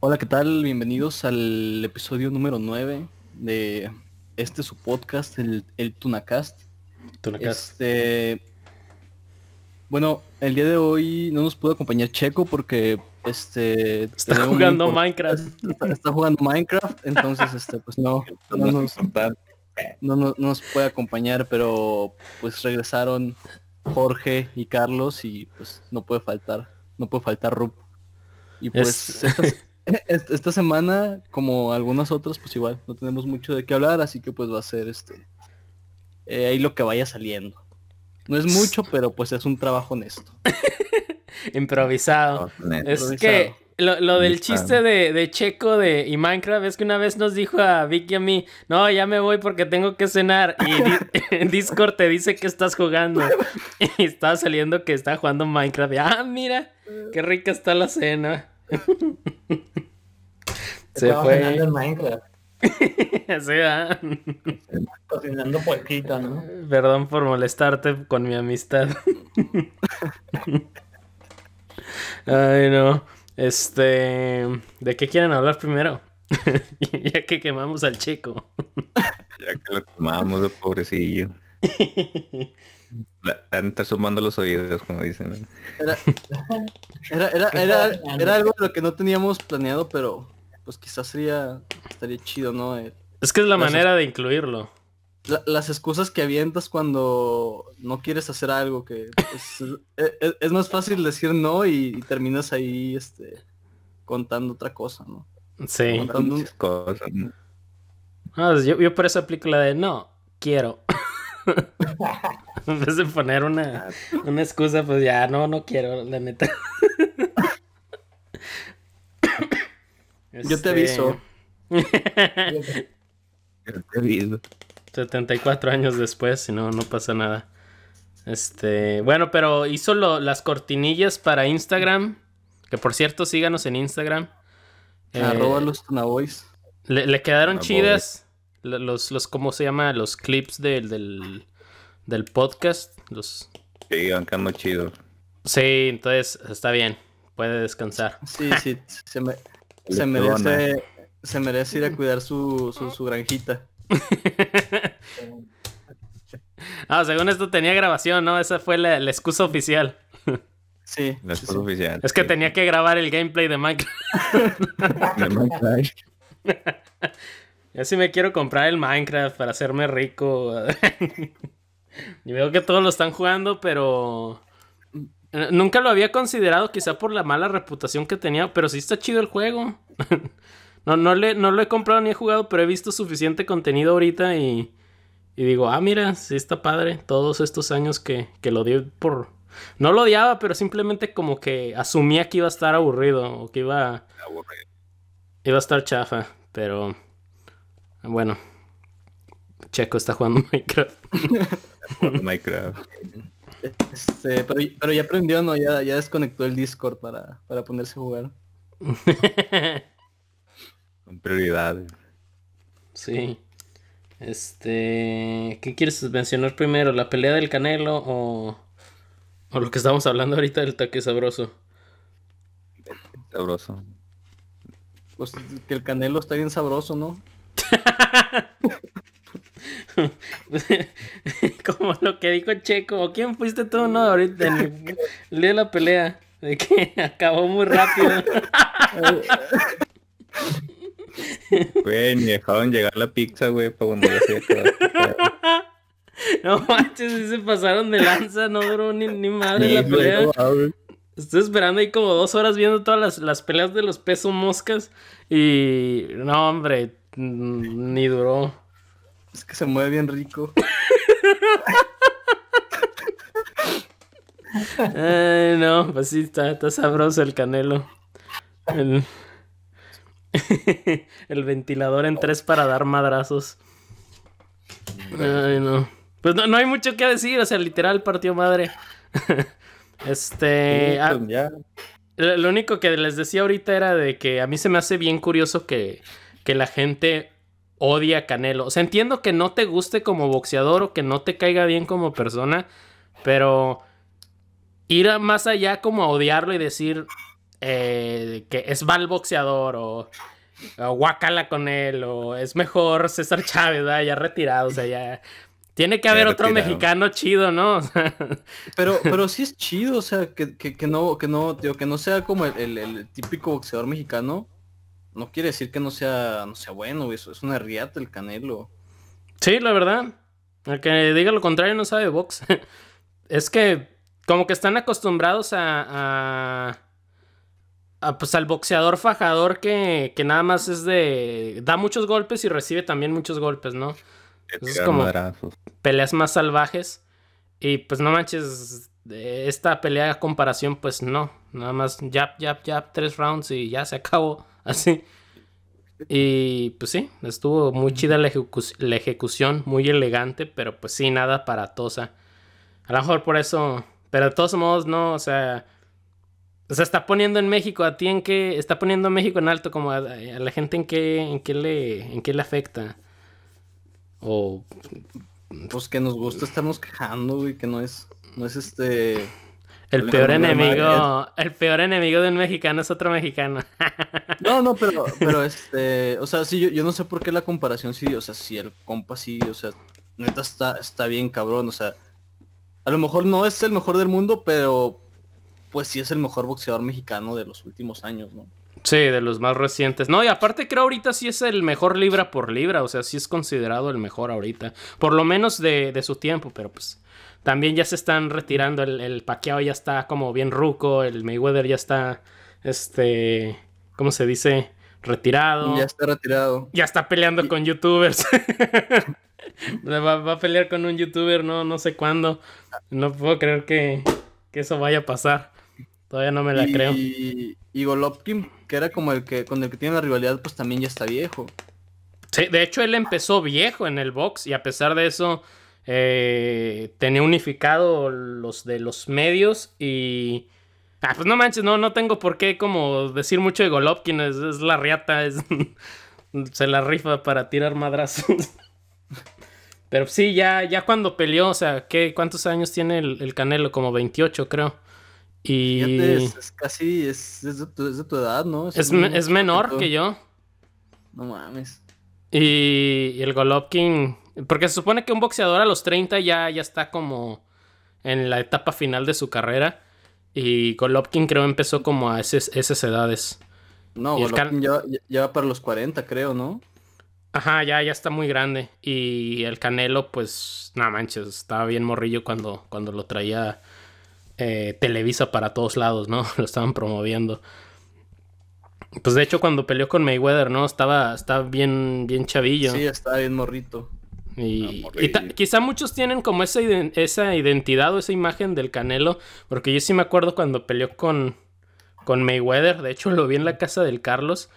Hola, ¿qué tal? Bienvenidos al episodio número 9 de este su podcast, el, el Tunacast. Tunacast. Este, bueno, el día de hoy no nos pudo acompañar Checo porque este está jugando Minecraft. Está, está jugando Minecraft, entonces este pues no, no nos, no, no- no nos puede acompañar, pero pues regresaron Jorge y Carlos y pues no puede faltar, no puede faltar Rup. Y pues Es- esta semana, como algunas otras, pues igual no tenemos mucho de qué hablar, así que pues va a ser este eh, ahí lo que vaya saliendo. No es mucho, pero pues es un trabajo honesto. Improvisado. Es Improvisado. que lo, lo del chiste de, de Checo de, y Minecraft es que una vez nos dijo a Vicky y a mí, no, ya me voy porque tengo que cenar. Y di- en Discord te dice que estás jugando. Y estaba saliendo que está jugando Minecraft. Y, ah, mira, qué rica está la cena. Se Estaba fue. cenando en Minecraft, Sí, cocinando puerquito, ¿no? Perdón por molestarte con mi amistad. Ay, no. Este. ¿De qué quieren hablar primero? ya que quemamos al chico. Ya que lo el pobrecillo. La neta sumando los oídos, como dicen. Era, era, era, era, era algo de lo que no teníamos planeado, pero pues quizás sería estaría chido, ¿no? Es que es la manera de incluirlo. la- las excusas que avientas cuando no quieres hacer algo que pues, es, es- es más fácil decir no y, y terminas ahí este contando otra cosa, ¿no? Sí. Contando un- cosas. ¿no? Ah, pues yo, yo por eso aplico la de no, quiero. en vez de poner una, una excusa, pues ya, no, no quiero, la neta. Yo te aviso. Este, Ya te aviso. 74 años después, si no, no pasa nada. Este, bueno, pero hizo lo- las cortinillas para Instagram. Que por cierto, síganos en Instagram. Eh, Arroba los Tunaboys. le, le quedaron chidas. Lo- Los, los, ¿cómo se llama? Los clips del, del, del podcast. Los... Sí, bancando chido. Sí, entonces está bien. Puede descansar. Sí, sí, se, me- se merece se merece ir a cuidar su, su, su granjita. Ah, según esto tenía grabación, ¿no? Esa fue la, la excusa oficial. Sí, La sí, excusa sí. oficial. Es que sí. tenía que grabar el gameplay de Minecraft. De Minecraft. Yo sí me quiero comprar el Minecraft para hacerme rico. y veo que todos lo están jugando, pero... eh, Nunca lo había considerado, quizá por la mala reputación que tenía, pero sí está chido el juego. no, no, le, no lo he comprado ni he jugado, pero he visto suficiente contenido ahorita y, y digo, ah, mira, sí está padre. Todos estos años que, que lo dio por... No lo odiaba, pero simplemente como que asumía que iba a estar aburrido o que iba, Aburrido. iba a estar chafa, pero... Bueno, Checo está jugando Minecraft. Minecraft. Este, pero, pero ya aprendió, ¿no? Ya, ya desconectó el Discord para, para ponerse a jugar. Con prioridades. sí. Este, ¿qué quieres mencionar primero? ¿La pelea del Canelo o, o lo que estamos hablando ahorita del taque sabroso? Sabroso. Pues que el canelo está bien sabroso, ¿no? Como lo que dijo Checo, ¿o quién fuiste tú, no? Ahorita en el, de la pelea, de que acabó muy rápido. Güey, ni dejaron llegar la pizza, güey, para cuando ya se acabó. No manches, sí se pasaron de lanza, no duró ni, ni madre la Sí, güey, pelea. Estoy esperando ahí como dos horas viendo todas las, las peleas de los pesos moscas. Y no, hombre, ni duró. Es que se mueve bien rico. Ay, no, pues sí, está, está sabroso el canelo. El, el ventilador en tres para dar madrazos. Ay, no. Pues no, no hay mucho que decir, o sea, literal partió madre. este. Sí, ah, pues ya. Lo lo único que les decía ahorita era de que a mí se me hace bien curioso que, que la gente odia a Canelo. O sea, entiendo que no te guste como boxeador o que no te caiga bien como persona, pero ir más allá como a odiarlo y decir, eh, que es mal boxeador o, o guacala con él o es mejor César Chávez, ¿verdad? ya retirado, o sea, ya... Tiene que haber otro retirado. mexicano chido, ¿no? O sea, Pero, pero sí es chido, o sea, que, que, que no, que no, tío, que no sea como el, el- el típico boxeador mexicano. No quiere decir que no sea, no sea bueno, eso es una riata el canelo. Sí, la verdad. El que diga lo contrario no sabe box. es que como que están acostumbrados a, a, a, pues al boxeador fajador que, que nada más es de... da muchos golpes y recibe también muchos golpes, ¿no? Es como- madrazos. Peleas más salvajes. Y pues no manches, esta pelea a comparación, pues no. Nada más jab, jab, jab, tres rounds y ya se acabó. Así. Y pues sí, estuvo muy chida la, ejecu- la ejecución, muy elegante, pero pues sí, nada aparatosa. A lo mejor por eso, pero de todos modos, no, o sea, o sea, está poniendo en México a ti en qué, está poniendo a México en alto como a, a la gente en qué, en qué le, en qué le afecta. O Pues que nos gusta estarnos quejando, güey, que no es, no es este... el peor enemigo, el peor enemigo de un mexicano es otro mexicano. No, no, pero, pero este, o sea, sí, yo, yo no sé por qué la comparación, sí, o sea, si el compa sí, o sea, neta está, está bien cabrón, o sea, a lo mejor no es el mejor del mundo, pero pues sí es el mejor boxeador mexicano de los últimos años, ¿no? Sí, de los más recientes. No, y aparte creo ahorita sí es el mejor libra por libra, o sea, sí es considerado el mejor ahorita. Por lo menos de, de su tiempo, pero pues también ya se están retirando. El, el Pacquiao ya está como bien ruco, el Mayweather ya está, este, ¿cómo se dice? Retirado. Ya está retirado. Ya está peleando con youtubers. va, va a pelear con un youtuber, no, no sé cuándo. No puedo creer que, que eso vaya a pasar. Todavía no me la y, creo. Y Golovkin, que era como el que con el que tiene la rivalidad, pues también ya está viejo. Sí, de hecho él empezó viejo en el box y a pesar de eso eh, tenía unificado los de los medios y... Ah, pues no manches, no, no tengo por qué como decir mucho de Golovkin, es, es la riata, es, se la rifa para tirar madrazos. Pero sí, ya, ya cuando peleó, o sea, ¿qué, ¿cuántos años tiene el, el Canelo? Como 28 creo. Y Fíjate, es, es casi, es, es de tu, es de tu edad, ¿no? es, un- me- es menor que yo. No mames. Y, y el Golovkin. Porque se supone que un boxeador a los 30 ya, ya está como en la etapa final de su carrera. Y Golovkin creo empezó como a esas, esas edades. No, Y Golovkin ya, ya- va para los 40, creo, ¿no? Ajá, ya, ya está muy grande. Y el Canelo, pues, no manches, estaba bien morrillo cuando, cuando lo traía eh, Televisa para todos lados, ¿no? Lo estaban promoviendo. Pues de hecho cuando peleó con Mayweather, ¿no? Estaba, estaba bien, bien chavillo. Sí, está bien morrito. Y, Ah, y quizá muchos tienen como esa, iden- esa identidad o esa imagen del Canelo, porque yo sí me acuerdo cuando peleó con, con Mayweather, de hecho lo vi en la casa del Carlos,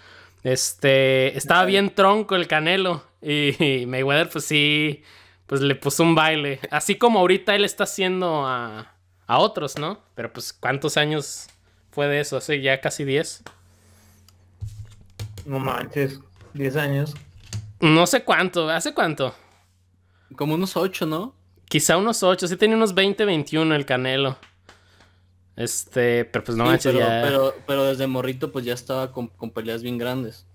este, estaba bien tronco el Canelo y, Mayweather pues sí, pues le puso un baile, así como ahorita él está haciendo a, a otros, ¿no? Pero pues ¿cuántos años fue de eso? Hace ya casi 10. No manches, 10 años. No sé cuánto, ¿hace cuánto? Como unos 8, ¿no? Quizá unos 8, sí tenía unos 20, 21 el Canelo. Este, pero pues no Sí, manches, pero, ya. pero, pero desde morrito pues ya estaba con, con peleas bien grandes.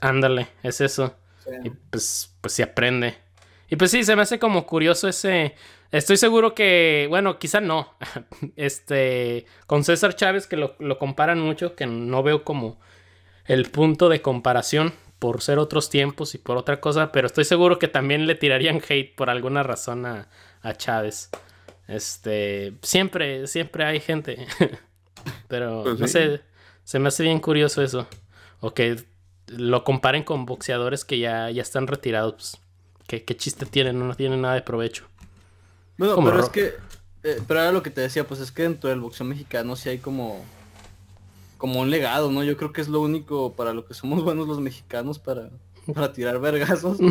Ándale, es eso. Y pues, pues sí aprende. Y pues sí, se me hace como curioso ese. Estoy seguro que, bueno, quizá no. Este, con César Chávez, que lo, lo comparan mucho, que no veo como el punto de comparación por ser otros tiempos y por otra cosa, pero estoy seguro que también le tirarían hate por alguna razón a, a Chávez. Este, siempre, siempre hay gente. pero Pues no sí. sé, se me hace bien curioso eso. O que lo comparen con boxeadores que ya, ya están retirados. pues, ¿qué, qué chiste tienen? No tienen nada de provecho. Bueno, Como pero ro- es que, eh, pero era lo que te decía, pues es que dentro del boxeo mexicano sí hay como, como un legado, ¿no? Yo creo que es lo único para lo que somos buenos los mexicanos para, para tirar vergazos.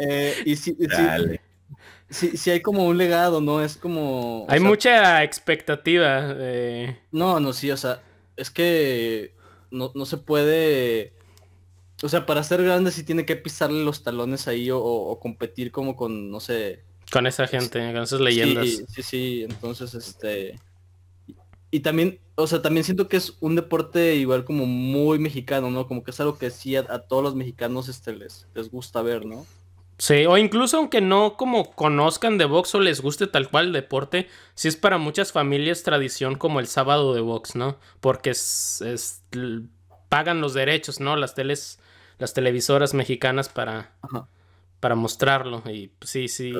Eh, y sí, sí, sí, sí hay como un legado, ¿no? Es como... Hay sea, mucha expectativa. de- No, no, sí, o sea, es que no, no se puede... O sea, para ser grande sí tiene que pisarle los talones ahí o, o- o competir como con, no sé... con esa gente, con esas leyendas. Sí, sí, sí, entonces este... y también, o sea, también siento que es un deporte igual como muy mexicano, ¿no? Como que es algo que sí a, todos los mexicanos este, les, les gusta ver, ¿no? Sí, o incluso aunque no como conozcan de box o les guste tal cual el deporte, sí es para muchas familias tradición como el sábado de box, ¿no? Porque es, es pagan los derechos, ¿no? Las teles, las televisoras mexicanas para, para mostrarlo. Y pues, sí, sí.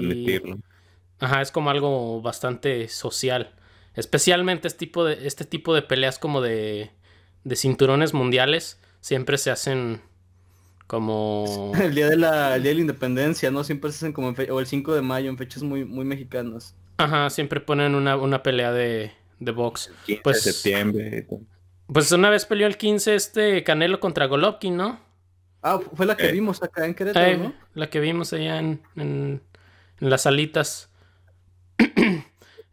Ajá, es como algo bastante social. Especialmente este tipo de, este tipo de peleas como de, de cinturones mundiales siempre se hacen como... El día de la, día de la independencia, ¿no? Siempre se hacen como o el 5 de mayo, en fechas muy, muy mexicanas. Ajá, siempre ponen una, pelea de, de box. pues, de septiembre. Pues una vez peleó el 15 este Canelo contra Golovkin, ¿no? Ah, fue la que eh. vimos acá en Querétaro, eh, ¿no? La que vimos allá en, en, las salitas.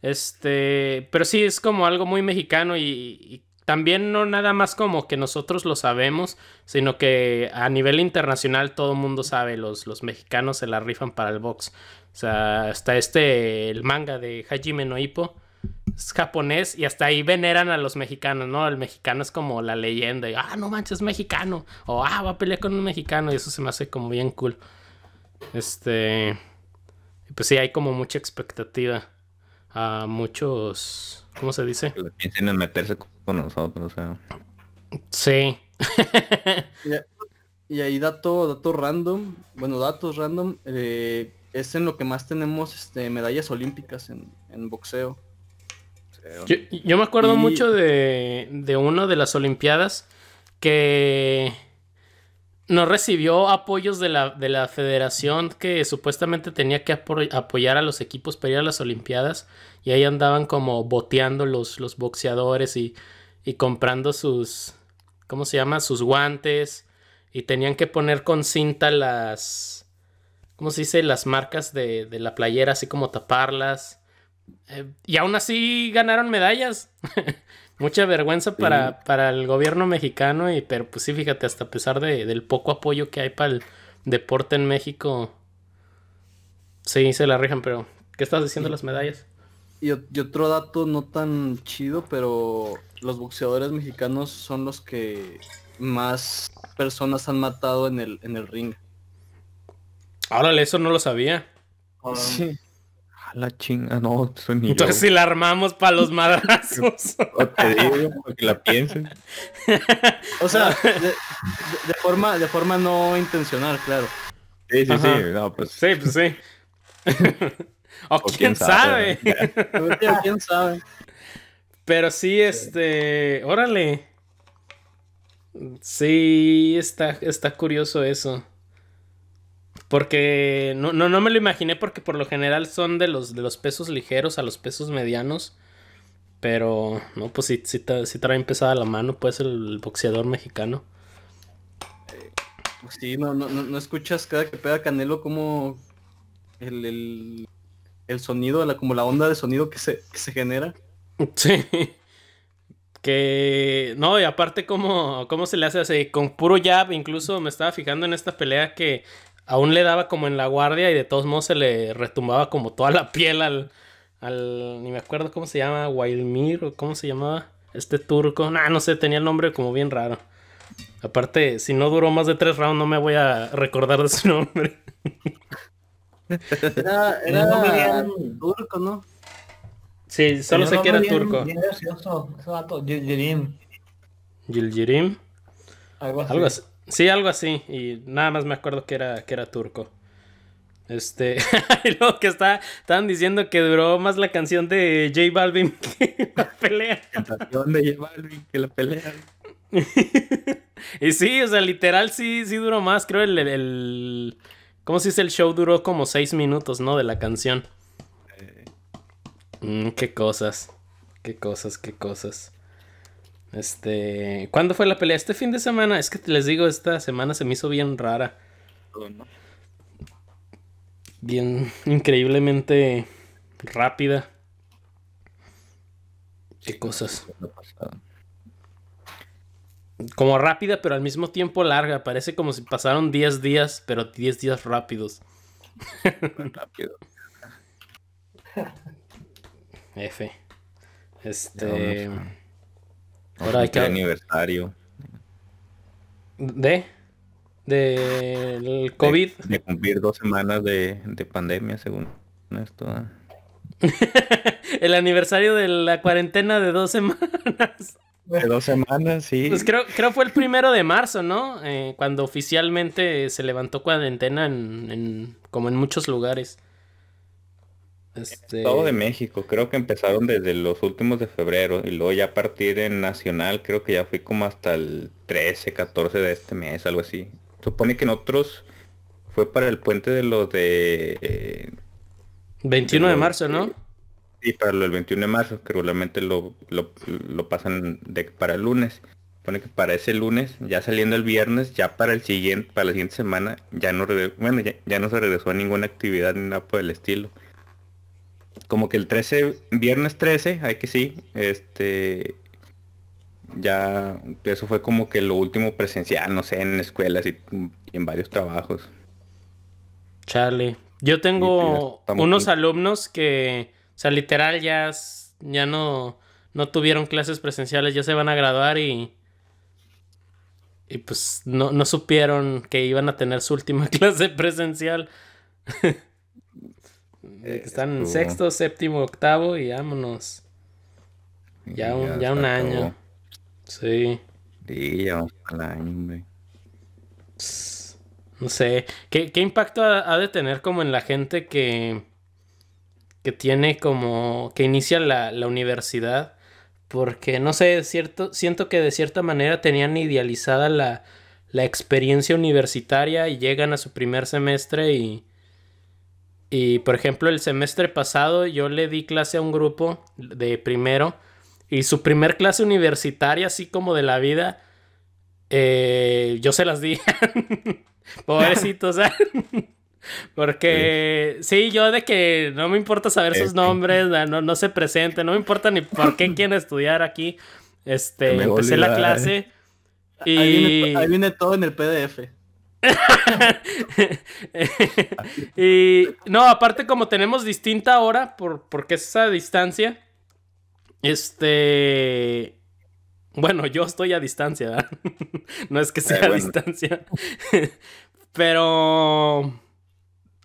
este, pero sí, es como algo muy mexicano y, también no nada más como que nosotros lo sabemos, sino que a nivel internacional todo el mundo sabe, los, los mexicanos se la rifan para el box. O sea, hasta este, el manga de Hajime no Ippo, es japonés y hasta ahí veneran a los mexicanos, ¿no? El mexicano es como la leyenda, y, ah, no manches, es mexicano, o ah, va a pelear con un mexicano, y eso se me hace como bien cool. Este, pues sí, hay como mucha expectativa a muchos, ¿cómo se dice? Que piensen en meterse con nosotros, o sea. Sí. y, ahí dato, dato random, bueno, datos random, eh, es en lo que más tenemos este, medallas olímpicas en, boxeo. Yo, me acuerdo mucho de, de una de las Olimpiadas que no recibió apoyos de la, de la federación que supuestamente tenía que apoyar a los equipos para ir a las Olimpiadas y ahí andaban como boteando los, los boxeadores y y comprando sus, ¿cómo se llama? Sus guantes y tenían que poner con cinta las, ¿cómo se dice? Las marcas de, de la playera, así como taparlas. Eh, y aún así ganaron medallas. Mucha vergüenza para, para, el gobierno mexicano, y, pero pues sí, fíjate, hasta a pesar de, del poco apoyo que hay para el deporte en México, sí, se la rijan, pero ¿qué estás diciendo las medallas? y otro dato no tan chido, pero los boxeadores mexicanos son los que más personas han matado en el, en el ring. Órale, eso no lo sabía. sí. La chinga, no, Entonces si la armamos para los madrazos. te digo, porque la piensen. o sea, de, forma, de forma no intencional, claro. Sí, sí, sí. No, pues... Sí, pues sí. o, quién, sabe. sabe. quién sabe. Pero sí, este. Órale. Sí, está, está curioso eso. Porque no, no, no, me lo imaginé porque por lo general son de los, de los pesos ligeros a los pesos medianos. Pero no, pues sí, sí, trae pesada la mano, pues el boxeador mexicano. Pues sí, no, no, no, escuchas cada que pega Canelo como el, el, sonido, la, como la onda de sonido que se, que se genera. Sí. Que. No, y aparte, ¿cómo, cómo se le hace así? Con puro jab, incluso me estaba fijando en esta pelea que aún le daba como en la guardia y de todos modos se le retumbaba como toda la piel al. al ni me acuerdo cómo se llama, Wildmir o cómo se llamaba este turco. Nah, no sé, tenía el nombre como bien raro. Aparte, si no duró más de tres rounds, no me voy a recordar de su nombre. Era, era turco, ¿no? Sí, solo sé que era turco. Gilgirim. Algo así. Sí, algo así. Y nada más me acuerdo que era, que era turco. Este. lo que está, estaban diciendo que duró más la canción de J Balvin que la pelea. La canción de J Balvin que la pelea. y sí, o sea, literal sí, sí duró más. Creo el, el. ¿Cómo se dice? El show duró como seis minutos, ¿no? De la canción. Mm, qué cosas. Qué cosas, qué cosas. Este. ¿Cuándo fue la pelea? Este fin de semana. Es que les digo, esta semana se me hizo bien rara. Bien increíblemente rápida. Qué cosas. Como rápida, pero al mismo tiempo larga. Parece como si pasaron 10 días, pero 10 días rápidos. Rápido. F. Este. Ahora hay que. aniversario. ¿De? ¿Del COVID? De, cumplir dos semanas de, pandemia, según esto. el aniversario de la cuarentena de dos semanas. De dos semanas, sí. Pues creo, creo fue el primero de marzo, ¿no? Eh, cuando oficialmente se levantó cuarentena en, como en muchos lugares. Este... Todo de México, creo que empezaron desde los últimos de febrero y luego ya a partir en Nacional creo que ya fui como hasta el 13, 14 de este mes, algo así. Supone que en otros fue para el puente de los de... 21 de, marzo, ¿no? Sí, para el 21 de marzo, que regularmente lo, lo, pasan de, para el lunes. Supone que para ese lunes, ya saliendo el viernes, ya para el siguiente, para la siguiente semana, ya no, bueno, ya, no se regresó a ninguna actividad ni nada por el estilo. Como que el 13, viernes 13, hay que sí, este, ya eso fue como que lo último presencial, no sé, en escuelas y, en varios trabajos. Charlie, yo tengo unos alumnos que o sea, literal ya, ya no, no tuvieron clases presenciales, ya se van a graduar y... Y pues no, no supieron que iban a tener su última clase presencial. Están en sexto, séptimo, octavo y vámonos. Ya, un, ya un año. Sí. Sí, ya un año, No sé. ¿Qué, qué impacto ha, de tener como en la gente que que tiene como que inicia la, universidad porque no sé, cierto, siento que de cierta manera tenían idealizada la, la experiencia universitaria y llegan a su primer semestre y, y por ejemplo el semestre pasado yo le di clase a un grupo de primero y su primer clase universitaria así como de la vida eh, yo se las di pobrecitos Porque sí. yo de que no me importa saber sus nombres, no, no se presente, no me importa ni por qué quieren estudiar aquí. Este, empecé la clase y... Ahí viene, todo en el PDF. y no, aparte como tenemos distinta hora, por, porque es esa distancia, este... Bueno, yo estoy a distancia, no es que sea a distancia. Pero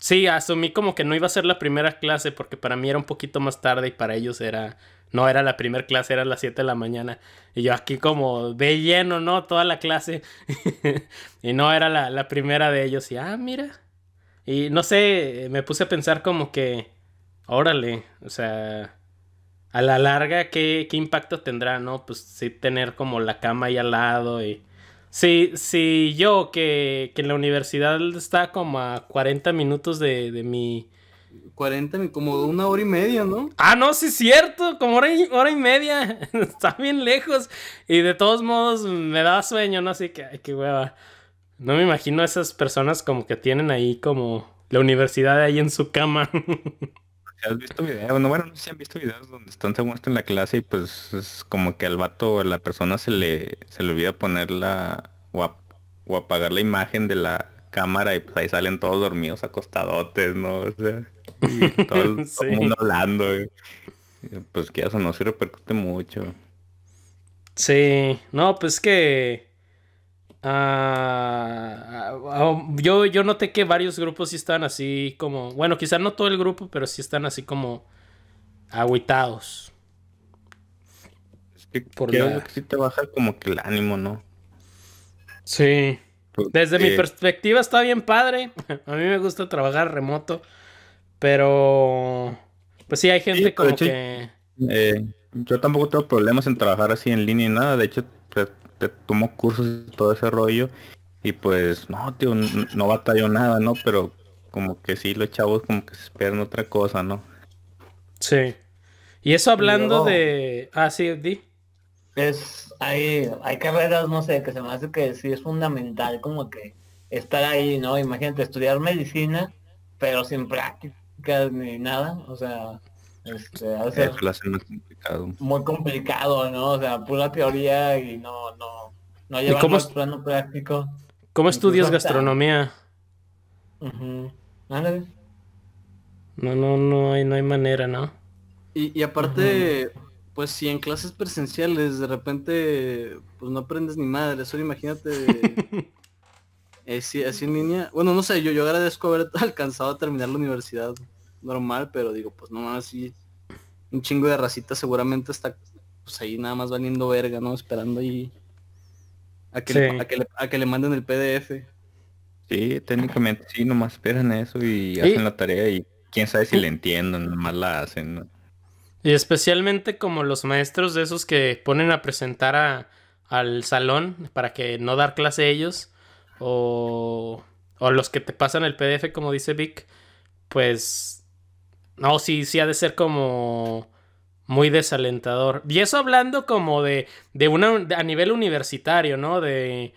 Sí, asumí como que no iba a ser la primera clase porque para mí era un poquito más tarde y para ellos era... No era la primera clase, era las 7 de la mañana. Y yo aquí como de lleno, ¿no? Toda la clase. y no era la, primera de ellos. Y, ah, mira. Y no sé, me puse a pensar como que... Órale, o sea... A la larga, ¿qué, qué impacto tendrá, no? Pues sí, tener como la cama ahí al lado y Sí, sí, yo que, que en la universidad está como a 40 minutos de, de mi... 40, como una hora y media, ¿no? Ah, no, sí es cierto, como hora y, hora y media. está bien lejos. Y de todos modos me da sueño, ¿no? Así que, ay, qué hueva. No me imagino a esas personas como que tienen ahí como la universidad ahí en su cama. ¿Has visto videos? No, bueno, no sé si han visto videos donde están según en la clase y pues es como que al vato o a la persona se le, se le olvida poner la o, o apagar la imagen de la cámara y pues ahí salen todos dormidos acostadotes, ¿no? O sea, y todo, el mundo hablando. pues que eso no se repercute mucho. Sí, no, pues que Ah, yo, yo noté que varios grupos sí están así como. Bueno, quizás no todo el grupo, pero sí están así como. Agüitados. Es que, Por que sí te baja como que el ánimo, ¿no? Sí. Desde mi perspectiva está bien padre. A mí me gusta trabajar remoto. Pero. Pues sí, hay gente como que. Eh, yo tampoco tengo problemas en trabajar así en línea y nada. De hecho, pues, te tomo cursos y todo ese rollo. Y pues, no, tío, no, batallo nada, ¿no? Pero como que sí, los chavos como que se esperan otra cosa, ¿no? Sí. Y eso hablando de... Ah, sí, di. Es, hay, hay carreras, no sé, que se me hace que sí es fundamental como que estar ahí, ¿no? Imagínate, estudiar medicina, pero sin prácticas ni nada, o sea, este, muy complicado. ¿no? O sea, pura teoría y no, no, no llevamos plano práctico. ¿Cómo estudias gastronomía? No, no, no hay, no hay manera, ¿no? Y, aparte, Pues si en clases presenciales de repente pues no aprendes ni madre, solo imagínate eh, así, en línea. Bueno, no sé, yo, yo agradezco haber alcanzado a terminar la universidad normal, pero digo, pues no así un chingo de racita seguramente está pues ahí nada más valiendo verga, ¿no? Esperando ahí a que, le, a que, le, manden el PDF. Sí, técnicamente sí, nomás esperan eso y hacen la tarea y quién sabe si le entienden, nomás la hacen, ¿no? Y especialmente como los maestros de esos que ponen a presentar a, al salón para que no dar clase ellos, o, o los que te pasan el PDF, como dice Vic, pues no, sí, sí ha de ser como muy desalentador. Y eso hablando como de, de una, a nivel universitario, ¿no? De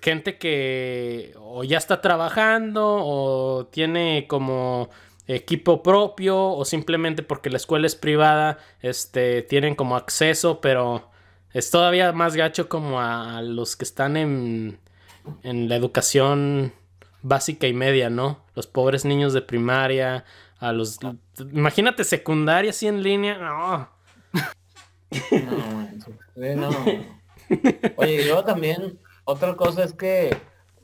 gente que o ya está trabajando o tiene como equipo propio o simplemente porque la escuela es privada, este, tienen como acceso, pero es todavía más gacho como a, los que están en, en la educación básica y media, ¿no? Los pobres niños de primaria, a los... Imagínate secundaria así en línea, no. no, no. Oye, yo también, otra cosa es que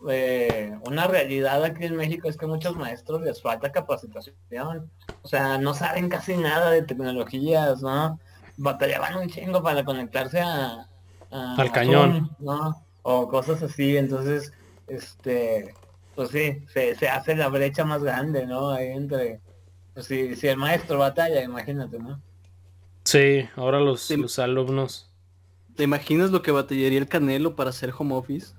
eh, una realidad aquí en México es que muchos maestros les falta capacitación. O sea, no saben casi nada de tecnologías, ¿no? Batallaban un chingo para conectarse a, al cañón, ¿no? O cosas así. Entonces, este, pues sí, se, hace la brecha más grande, ¿no? Ahí entre, si, si el maestro batalla, imagínate, ¿no? Sí, ahora los, los alumnos. ¿Te imaginas lo que batallaría el Canelo para hacer home office?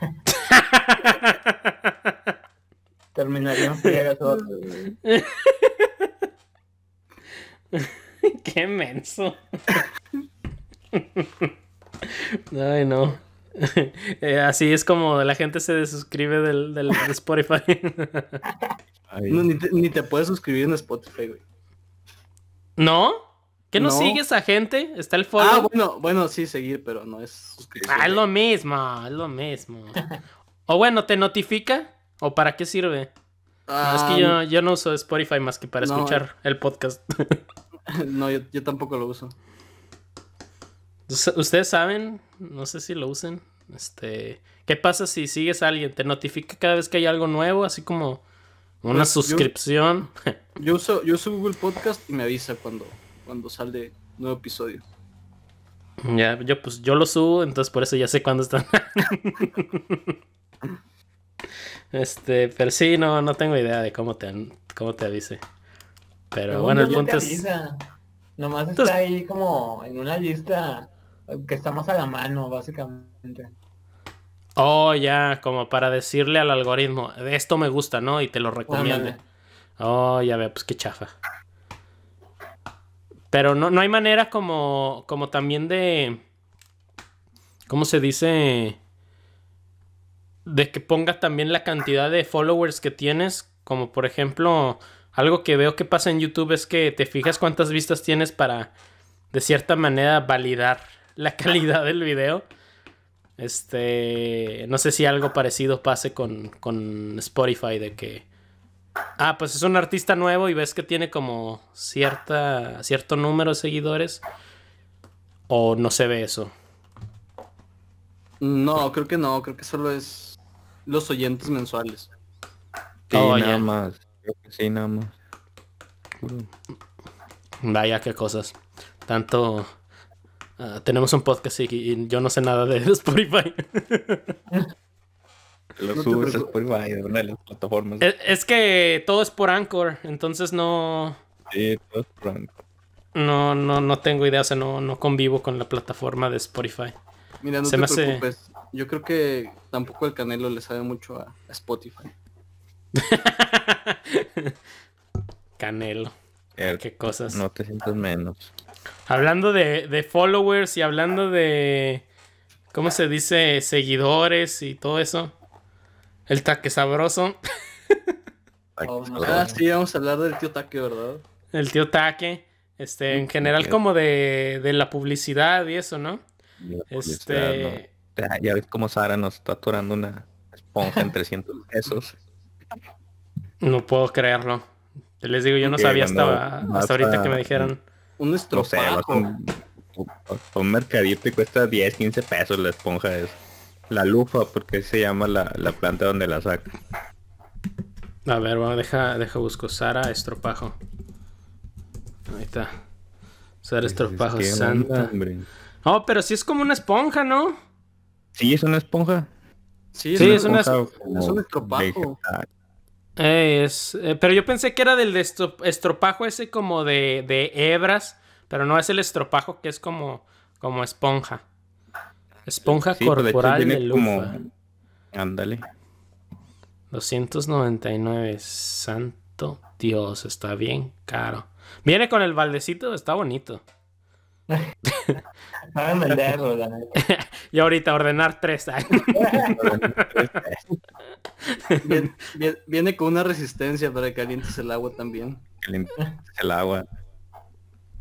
Terminaría Qué menso. Ay, no. Eh, así es como la gente se desuscribe del, del Spotify. ni, te, puedes suscribir en Spotify, güey. ¿No? ¿Qué no, sigues a gente? ¿Está el follow? Ah, bueno, bueno, sí, seguir, pero no es suscripción. Ah, es lo mismo, es lo mismo. o bueno, ¿te notifica? ¿O para qué sirve? es que yo, yo, no uso Spotify más que para escuchar el podcast. no, yo, yo, tampoco lo uso. Ustedes saben, no sé si lo usen. Este, ¿qué pasa si sigues a alguien? ¿Te notifica cada vez que hay algo nuevo? Así como una pues, suscripción. Yo, uso, yo uso Google Podcast y me avisa cuando, cuando sale nuevo episodio. Ya, yo pues yo lo subo, entonces por eso ya sé cuándo están. este, pero sí, no, no tengo idea de cómo te, cómo te avise. Pero bueno, el punto es. Nomás está ahí como en una lista que está más a la mano, básicamente. Oh, ya, como para decirle al algoritmo, esto me gusta, ¿no? Y te lo recomiende. Oh, ya veo, pues qué chafa. Pero no, no hay manera como, como también de... ¿Cómo se dice? De que ponga también la cantidad de followers que tienes. Como por ejemplo, algo que veo que pasa en YouTube es que te fijas cuántas vistas tienes para, de cierta manera, validar la calidad del video. Este, no sé si algo parecido pase con, con Spotify de que, ah, pues es un artista nuevo y ves que tiene como cierta, cierto número de seguidores o no se ve eso. No, creo que no, creo que solo es los oyentes mensuales. Sí, oh, nada más. Creo que sí, nada más. Vaya, qué cosas. Tanto Ah, tenemos un podcast y, yo no sé nada de Spotify. Lo subes a Spotify de una de las plataformas. Es, que todo es por Anchor, entonces no. Sí, todo es por Anchor. No, no, no tengo idea, o sea, no, no convivo con la plataforma de Spotify. Mira, no te preocupes. Yo creo que tampoco el Canelo le sabe mucho a Spotify. Canelo. Qué cosas. No te sientas menos. Hablando de, followers y hablando de. ¿Cómo se dice? Seguidores y todo eso. El taque sabroso. ah, sí, vamos a hablar del tío taque, ¿verdad? El tío taque. Este, en general, como de, de la publicidad y eso, ¿no? Este. Ya, ves cómo Sara nos está atorando una esponja en 300 pesos. No puedo creerlo. Les digo, yo no sabía hasta, hasta ahorita que me dijeron. Un estropajo. un, un, mercadito y cuesta 10, 15 pesos la esponja es La lufa, porque se llama la, la planta donde la saca. A ver, bueno, deja, deja busco Sara Estropajo. Ahí está. Sara Estropajo Santa. Oh, pero sí es como una esponja, ¿no? Sí, es una esponja. Sí, es, una, es, un estropajo. Es, eh, pero yo pensé que era del estropajo ese como de, de, hebras, pero no es el estropajo que es como, como esponja. Esponja pues, corporal de, lufa. Ándale. 299. Santo Dios, está bien caro. Viene con el baldecito, está bonito. y ahorita ordenar tres. viene, con una resistencia para que calientes el agua también. Calientes el agua.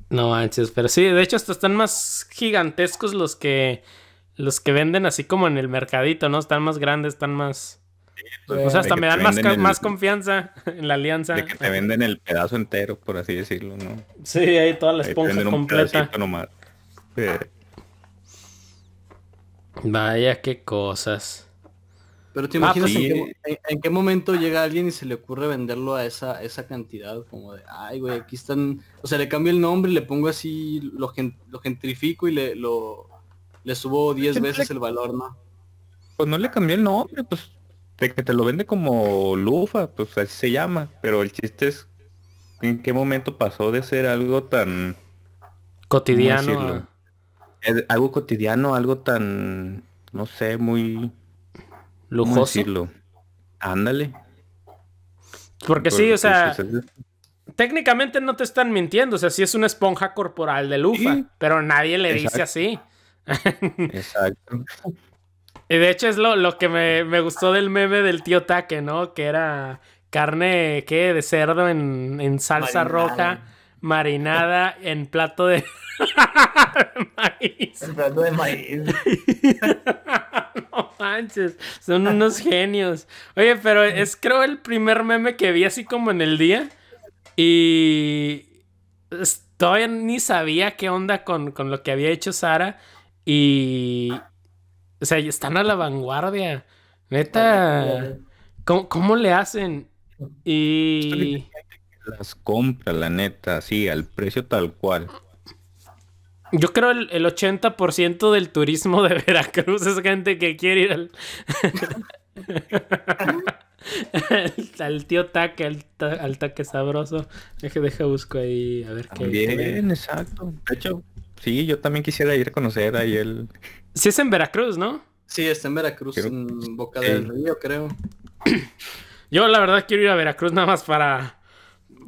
No manches, pero sí, de hecho hasta están más gigantescos los que los que venden así como en el mercadito, ¿no? Están más grandes, están más o sea, hasta me dan más, más confianza en la alianza. De que te venden el pedazo entero, por así decirlo, ¿no? Sí, ahí toda la esponja completa. Vaya, qué cosas. Pero te imaginas en, qué, momento llega alguien y se le ocurre venderlo a esa, esa cantidad, como de, ay, güey, aquí están, o sea, le cambio el nombre, le pongo así, lo, lo gentrifico y le, lo, le subo 10 veces el valor, ¿no? Pues no le cambié el nombre, pues de que te lo vende como lufa, pues así se llama, pero el chiste es en qué momento pasó de ser algo tan cotidiano. algo cotidiano, algo tan, no sé, muy lujoso. Ándale. Porque sí, o sea, técnicamente no te están mintiendo, o sea, sí es una esponja corporal de lufa, pero nadie le dice así. Exacto. Y de hecho es lo, que me, gustó del meme del tío Taque, ¿no? Que era carne, ¿qué? De cerdo en, salsa roja, marinada en plato de maíz. En plato de maíz. no manches, son unos genios. Oye, pero es creo el primer meme que vi así como en el día. Y todavía ni sabía qué onda con, con lo que había hecho Sara. Y, o sea, están a la vanguardia. Neta, ¿cómo, le hacen? Y... Las compra, la neta, sí, al precio tal cual. Yo creo el, el 80% del turismo de Veracruz es gente que quiere ir al... al, tío Taque, al, Taque sabroso. Deja, deja busco ahí a ver qué. Bien, exacto. De hecho, sí, yo también quisiera ir a conocer ahí el, Sí es en Veracruz, ¿no? Sí, está en Veracruz, en Boca del Río, creo. Yo la verdad quiero ir a Veracruz nada más para...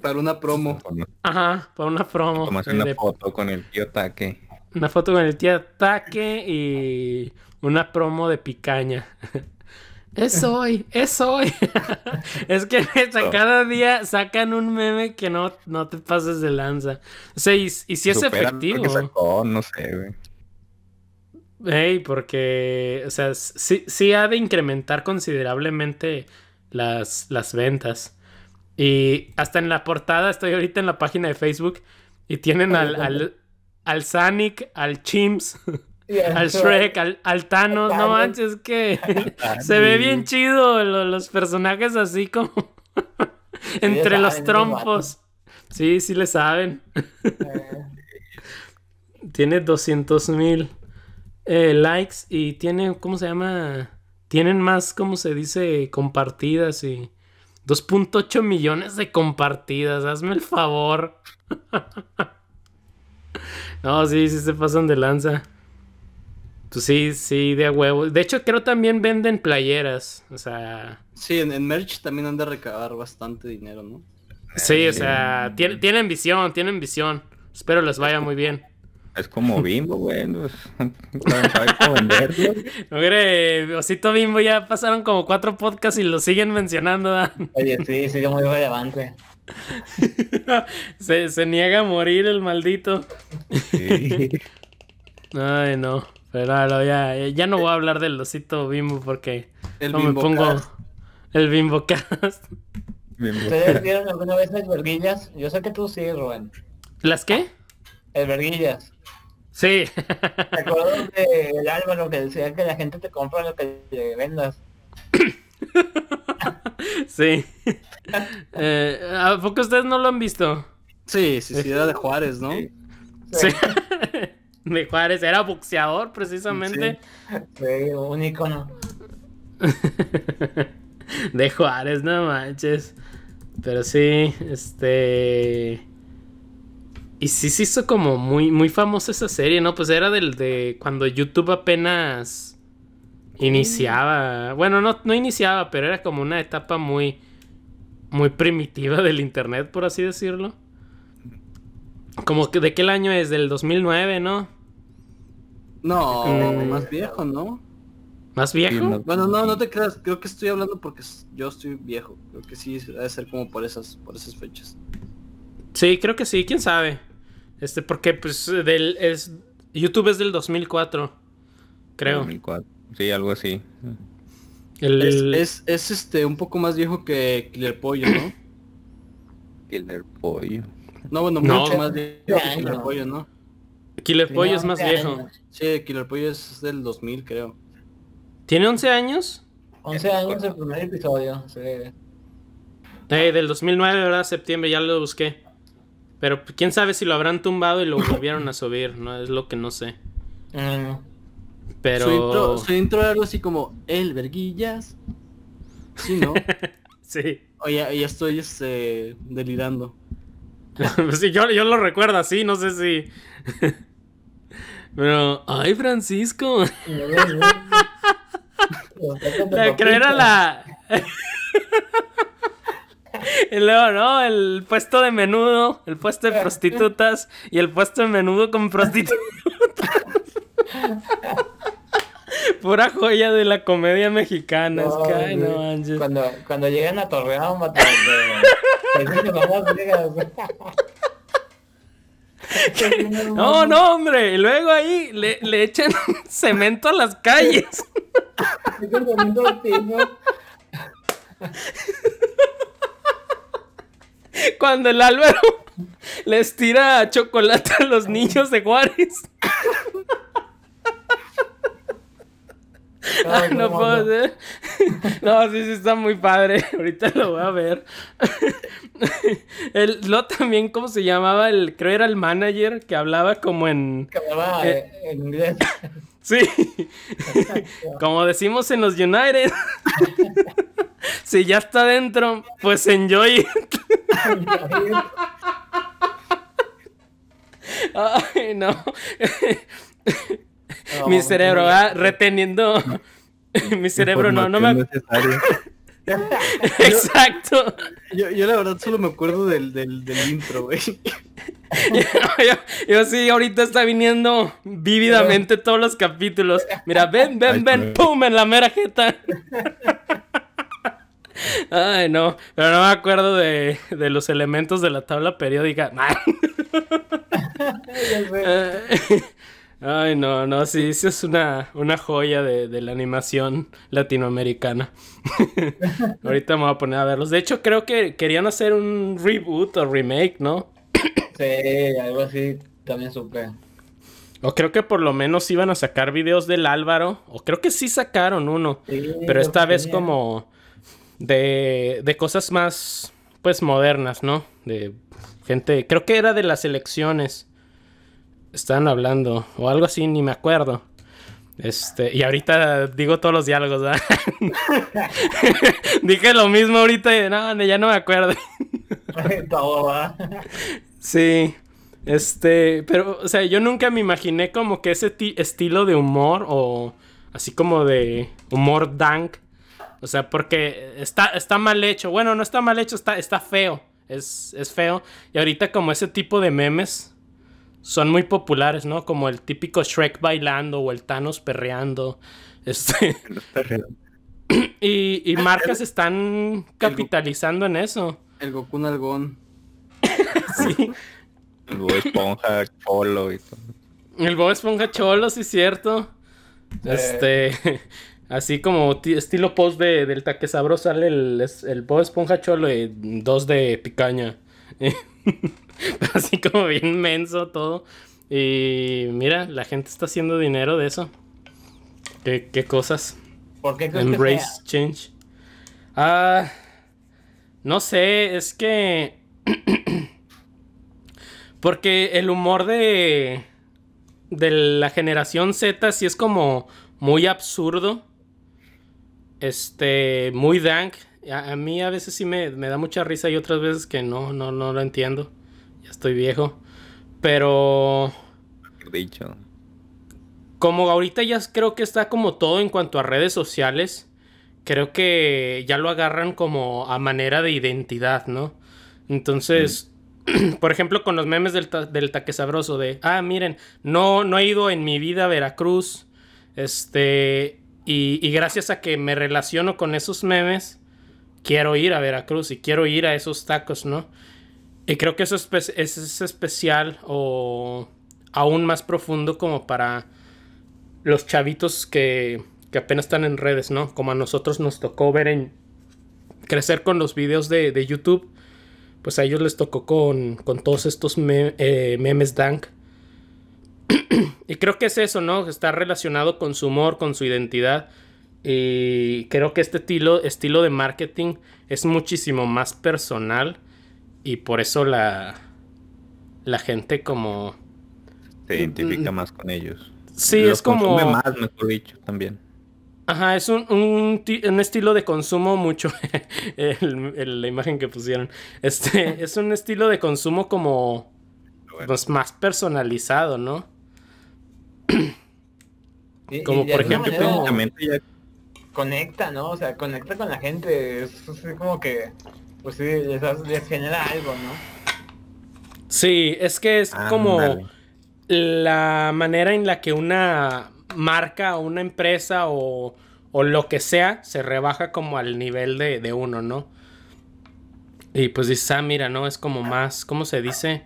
Para una promo. Ajá, para una promo. Hacer una foto con el tío Taque. Una foto con el tío Taque y una promo de picaña. Es hoy, es hoy. es que cada día sacan un meme que no, no te pases de lanza. O sea, y, si es efectivo. no sé, güey. Hey, porque, o sea, sí, sí ha de incrementar considerablemente las, las ventas. Y hasta en la portada, estoy ahorita en la página de Facebook y tienen al, al, al Sonic, al Chimps, al Shrek, al, al Thanos. No manches, que se ve bien chido los personajes así como entre los trompos. Sí, sí le saben. Eh. Tiene 200 mil. Eh, likes y tiene, ¿cómo se llama? Tienen más, ¿cómo se dice? Compartidas y 2.8 millones de compartidas. Hazme el favor. no, sí, sí se pasan de lanza. Pues sí, sí, de huevo. De hecho, creo también venden playeras. O sea. Sí, en, merch también han de recabar bastante dinero, ¿no? Sí, o sea, tienen, tienen visión, tienen visión. Espero les vaya muy bien. Es como Bimbo, güey. No, sabe cómo venderlo. No, Osito Bimbo ya pasaron como cuatro podcasts y lo siguen mencionando. Oye, sí, sigue muy relevante. se, se niega a morir el maldito. Sí. Ay, no. Pero ya, ya no voy a hablar del osito Bimbo porque el no me pongo el Bimbo cast. ¿Ustedes vieron alguna vez las verguillas? Yo sé que tú sí, Rubén. ¿Las qué? El Verguillas. Sí. ¿Te acuerdas del Álvaro que decía que la gente te compra lo que le vendas? sí. Eh, ¿A poco ustedes no lo han visto? Sí, sí, sí, era de Juárez, ¿no? Sí. De Juárez, era boxeador precisamente. Sí, un icono. de Juárez, no manches. Pero sí, este. Y sí se hizo como muy, muy famosa esa serie, ¿no? Pues era del de cuando YouTube apenas iniciaba. Bueno, no, no iniciaba, pero era como una etapa muy, muy primitiva del internet, por así decirlo. Como que de qué año es, del 2009, ¿no? No, mm. más viejo, ¿no? ¿Más viejo? Bueno, no, no te creas, creo que estoy hablando porque yo estoy viejo. Creo que sí debe ser como por esas, por esas fechas. Sí, creo que sí, quién sabe. Este, porque pues del es YouTube es del 2004, creo. 2004. Sí, algo así. Es, es, este un poco más viejo que Killer Pollo, ¿no? Killer Pollo. No, bueno, mucho más viejo que Killer Pollo, ¿no? Killer Pollo es más viejo. Sí, Killer Pollo es del 2000, creo. ¿Tiene 11 años? 11 años el primer episodio, sí. Eh, del 2009, ¿verdad? Septiembre, ya lo busqué. Pero quién sabe si lo habrán tumbado y lo volvieron a subir, ¿no? Es lo que no sé. Pero... Su intro, era algo así como, el verguillas. Sí, ¿no? sí. Oye, ya estoy este, delirando. sí, yo, yo lo recuerdo así, no sé si... Pero, ay, Francisco. la era la... Y luego, ¿no? El puesto de menudo, el puesto de prostitutas y el puesto de menudo con prostitutas. Pura joya de la comedia mexicana. Cuando, cuando llegan a Torreón, No, no, hombre. Y luego ahí le, le echan cemento a las calles. Cuando el Álvaro les tira chocolate a los niños de Juárez. No, puedo ser. No, sí, sí, está muy padre. Ahorita lo voy a ver. El, lo también, ¿cómo se llamaba? El, creo era el manager que hablaba como en. Que hablaba eh, en inglés. Sí. como decimos en los United. si ya está dentro, pues enjoy Ay, no. Mi cerebro va reteniendo. mi cerebro no, no me. Exacto. Yo, yo, la verdad solo me acuerdo del, del, del intro, güey. yo, sí, ahorita está viniendo vívidamente todos los capítulos. Mira, ven, ven, ven, pum, en la mera jeta. Ay, no, pero no me acuerdo de, de los elementos de la tabla periódica. Ay, no, no, sí, sí es una, una joya de, de la animación latinoamericana. Ahorita me voy a poner a verlos. De hecho, creo que querían hacer un reboot o remake, ¿no? Sí, algo así también supe. O creo que por lo menos iban a sacar videos del Álvaro. O creo que sí sacaron uno. pero esta vez como de, de cosas más, pues, modernas, ¿no? De gente, creo que era de las elecciones. Estaban hablando. O algo así, ni me acuerdo. Este, y ahorita digo todos los diálogos, ¿verdad? Dije lo mismo ahorita y no, ya no me acuerdo. Sí. Este, pero, o sea, yo nunca me imaginé como que ese estilo de humor o así como de humor dank. O sea, porque está, está mal hecho. Bueno, no está mal hecho, está, está feo. Es, es feo. Y ahorita como ese tipo de memes son muy populares, ¿no? Como el típico Shrek bailando o el Thanos perreando. Este. y, y marcas están capitalizando en eso. El Goku Nalgón. sí. El Bob Esponja Cholo y todo. El Bob Esponja Cholo, sí es cierto. Este. Así como estilo post de, del taque sabroso sale el, el Bob Esponja Cholo y dos de picaña. Así como bien menso todo. Y mira, la gente está haciendo dinero de eso. ¿Qué, cosas? ¿Por qué crees Embrace change. Ah, no sé, es que... Porque el humor de... De la generación Z sí es como muy absurdo. Este, muy dank. A, mí a veces sí me, me, da mucha risa y otras veces que no, no, no lo entiendo. Ya estoy viejo. Pero... Dicho como ahorita ya creo que está como todo en cuanto a redes sociales, creo que ya lo agarran como a manera de identidad, ¿no? Entonces, por ejemplo, con los memes del, del taque sabroso de, ah, miren, no, no he ido en mi vida a Veracruz, este, y, gracias a que me relaciono con esos memes, quiero ir a Veracruz y quiero ir a esos tacos, ¿no? Y creo que eso es, es especial o aún más profundo como para los chavitos que, que apenas están en redes, ¿no? Como a nosotros nos tocó ver en crecer con los videos de, YouTube, pues a ellos les tocó con, con todos estos eh, memes dank. y creo que es eso, ¿no? Está relacionado con su humor, con su identidad. Y creo que este estilo, estilo de marketing es muchísimo más personal. Y por eso la, la gente como... Se identifica más con ellos. Sí, es como. más, mejor dicho, también. Ajá, es un, un, estilo de consumo mucho. la imagen que pusieron. Este, es un estilo de consumo como. Pues, más personalizado, ¿no? como por ejemplo, ya... conecta, ¿no? O sea, conecta con la gente. Es, como que. Pues sí, les, genera algo, ¿no? Sí, es que es como la manera en la que una marca o una empresa o, o, lo que sea se rebaja como al nivel de, de, uno, ¿no? Y pues dices, ah, mira, ¿no? Es como más, ¿cómo se dice?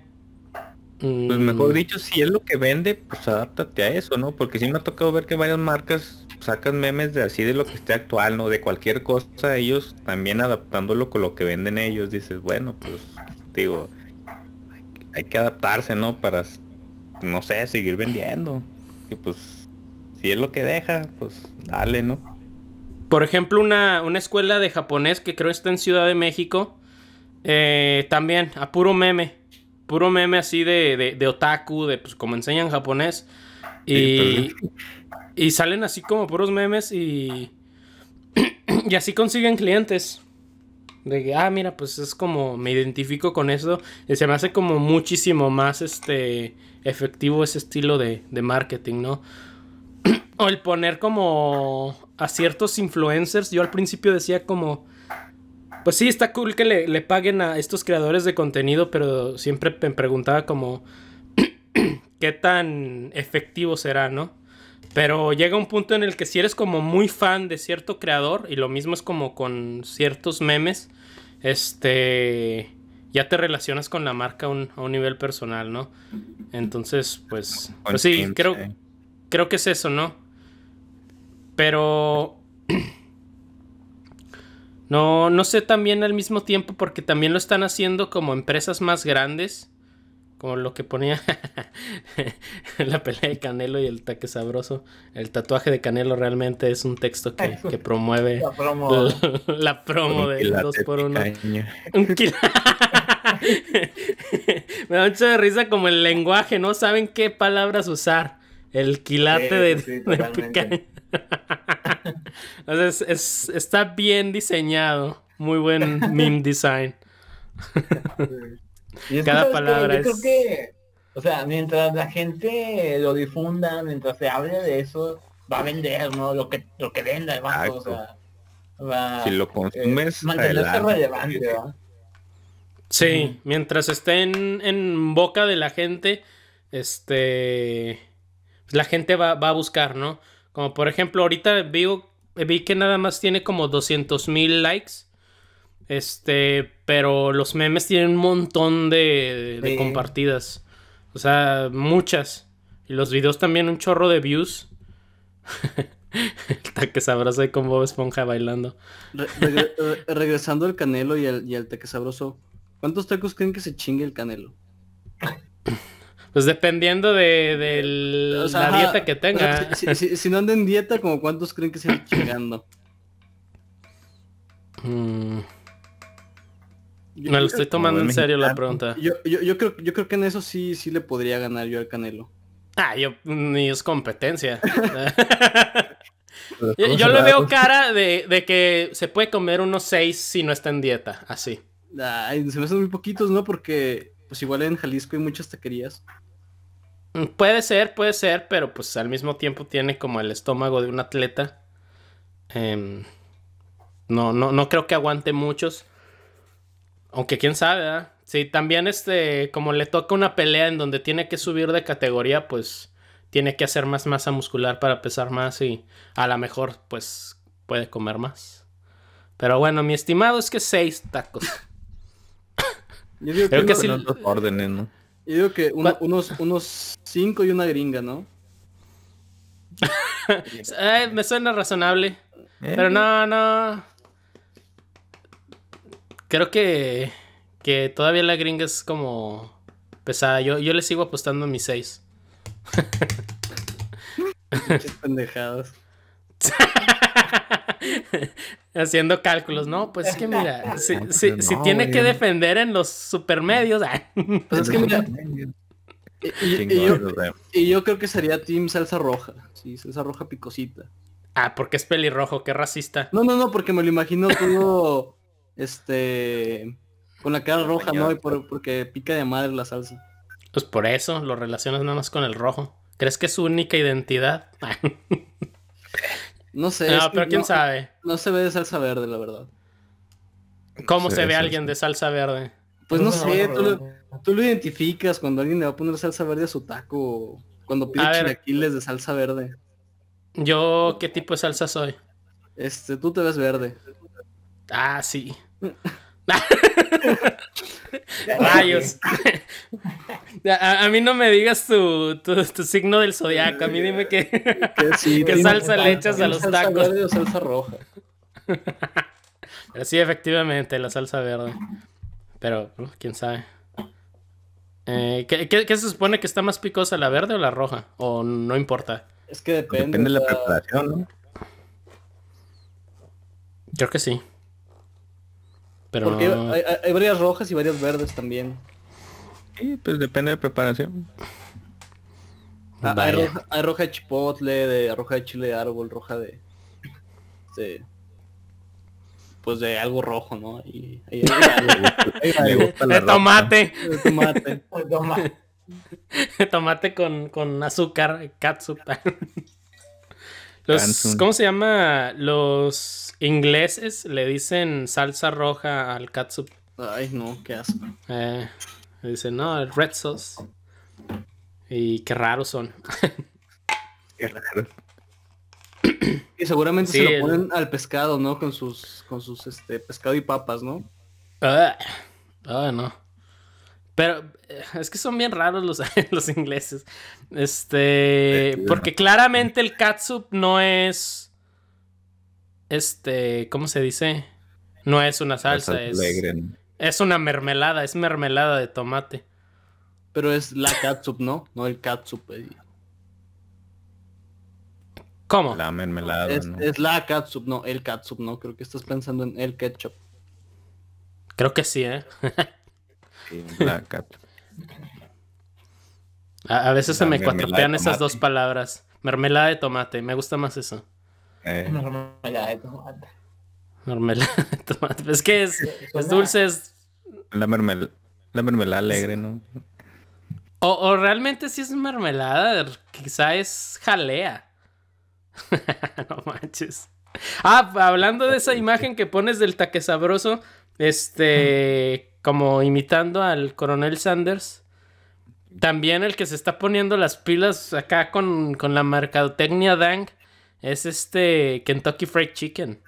Pues mejor mm. dicho, si es lo que vende, pues adáptate a eso, ¿no? Porque sí me ha tocado ver que varias marcas sacan memes de así de lo que esté actual, ¿no? De cualquier cosa, ellos también adaptándolo con lo que venden ellos, dices, bueno, pues digo, hay que adaptarse, ¿no? Para no sé, seguir vendiendo. Y pues, si es lo que deja, pues dale, ¿no? Por ejemplo, una, escuela de japonés que creo está en Ciudad de México, eh, también a puro meme, puro meme así de, de, otaku, de pues como enseñan japonés. Y, y salen así como puros memes y, y así consiguen clientes. De que, ah, mira, pues es como me identifico con eso. Y se me hace como muchísimo más este efectivo ese estilo de, marketing, ¿no? o el poner como a ciertos influencers. Yo al principio decía como, pues sí, está cool que le, paguen a estos creadores de contenido, pero siempre me preguntaba como, ¿qué tan efectivo será, no? Pero llega un punto en el que si eres como muy fan de cierto creador, y lo mismo es como con ciertos memes, este ya te relacionas con la marca a un, nivel personal, ¿no? Entonces, pues, pues sí, creo, creo que es eso, ¿no? Pero no, no sé también al mismo tiempo porque también lo están haciendo como empresas más grandes. Como lo que ponía la pelea de Canelo y el taque sabroso. El tatuaje de Canelo realmente es un texto que, promueve la promo, la, promo de 2 por 1 Un Me da mucha risa como el lenguaje, no saben qué palabras usar. El quilate de, Entonces está bien diseñado. Muy buen meme design. Cada palabra yo creo que, o sea, mientras la gente lo difunda, mientras se hable de eso, va a vender, ¿no? Lo que, lo que venda, además, o sea, va, si lo consumes, eh, mantenerse relevante, Sí, mientras esté en, boca de la gente, este, la gente va, va, a buscar, ¿no? Como por ejemplo, ahorita vi, vi que nada más tiene como 200 mil likes este, pero los memes tienen un montón de, compartidas. O sea, muchas. Y los videos también un chorro de views. el taque sabroso ahí con Bob Esponja bailando. regresando al canelo y el, y el taque sabroso. ¿Cuántos tacos creen que se chingue el canelo? Pues dependiendo de, la dieta que tenga. si, no anda en dieta, como cuántos creen que se va chingando. Mm. Me lo estoy tomando en serio la pregunta. Yo, creo, yo creo que en eso sí, sí le podría ganar yo al Canelo. Ah, yo ni es competencia. yo, le veo cara de, que se puede comer unos seis si no está en dieta, así. Ay, se me hacen muy poquitos, ¿no? Porque pues igual en Jalisco hay muchas taquerías. Mm, puede ser, puede ser, pero pues al mismo tiempo tiene como el estómago de un atleta. Em, no, no, no creo que aguante muchos. Aunque quién sabe, ¿verdad? Sí, también este, como le toca una pelea en donde tiene que subir de categoría, pues tiene que hacer más masa muscular para pesar más y a lo mejor pues puede comer más. Pero bueno, mi estimado es que seis tacos. Yo digo que, órdenes, ¿no? Yo digo que unos, unos cinco y una gringa, ¿no? Eh, me suena razonable. Eh. Pero no, no. Creo que, que todavía la gringa es como pesada. Yo, yo le sigo apostando a mis seis. pendejados. Haciendo cálculos, ¿no? Pues es que mira, si, tiene que defender en los supermedios. pues es que mira. Y, yo, creo que sería Team Salsa Roja. Sí, Salsa Roja picosita. Ah, porque es pelirrojo, qué racista. No, no, no, porque me lo imagino todo. este. Con la cara roja, ¿no? Y porque pica de madre la salsa. Pues por eso, lo relacionas nada más con el rojo. ¿Crees que es su única identidad? No sé. No, pero quién sabe. No se ve de salsa verde, la verdad. ¿Cómo se ve alguien de salsa verde? Pues no, sé, tú lo, identificas cuando alguien le va a poner salsa verde a su taco. Cuando pide chilaquiles de salsa verde. Yo, ¿qué tipo de salsa soy? Este, tú te ves verde. Ah, sí. Rayos. A, mí no me digas tu, signo del zodiaco. A mí dime que, ¿Qué salsa le echas a los tacos. Verde o salsa roja. Pero sí, efectivamente, la salsa verde. Pero, quién sabe. Eh, ¿qué, se supone que está más picosa, la verde o la roja? ¿O no importa? Es que depende. Depende de la preparación, ¿no? Creo que sí. Porque hay, varias rojas y varias verdes también. Sí, pues depende de preparación. Ah, hay, roja, de chipotle, de roja de chile de árbol, roja de, pues de algo rojo, ¿no? Y, de tomate. De tomate. tomate con, con azúcar, catsup. ¿Cómo se llama? Los ingleses le dicen salsa roja al catsup. Ay, no, qué asco. Eh, dicen, no, el red sauce. Y qué raros son. qué raro. Y seguramente se lo ponen al pescado, ¿no? Con sus, con sus, este, pescado y papas, ¿no? Ah, ah no. Pero eh, es que son bien raros los, los ingleses. Este. Porque claramente el catsup no es. Este. ¿Cómo se dice? No es una salsa. Es, es una mermelada. Es mermelada de tomate. Pero es la catsup, ¿no? No el catsup. Eh. ¿Cómo? La mermelada. Es, es la catsup, no el catsup, ¿no? Creo que estás pensando en el ketchup. Creo que sí, ¿eh? A, veces se me cuatropean esas dos palabras. Mermelada de tomate, me gusta más eso. Eh. Mermelada de tomate. Mermelada de tomate. Es que es, dulce, es... La, mermel la mermelada alegre, ¿no? O, realmente si es mermelada, quizá es jalea. no manches. Ah, hablando de esa imagen que pones del taque sabroso, este, como imitando al coronel Sanders. También el que se está poniendo las pilas acá con, la mercadotecnia Dang es este Kentucky Fried Chicken.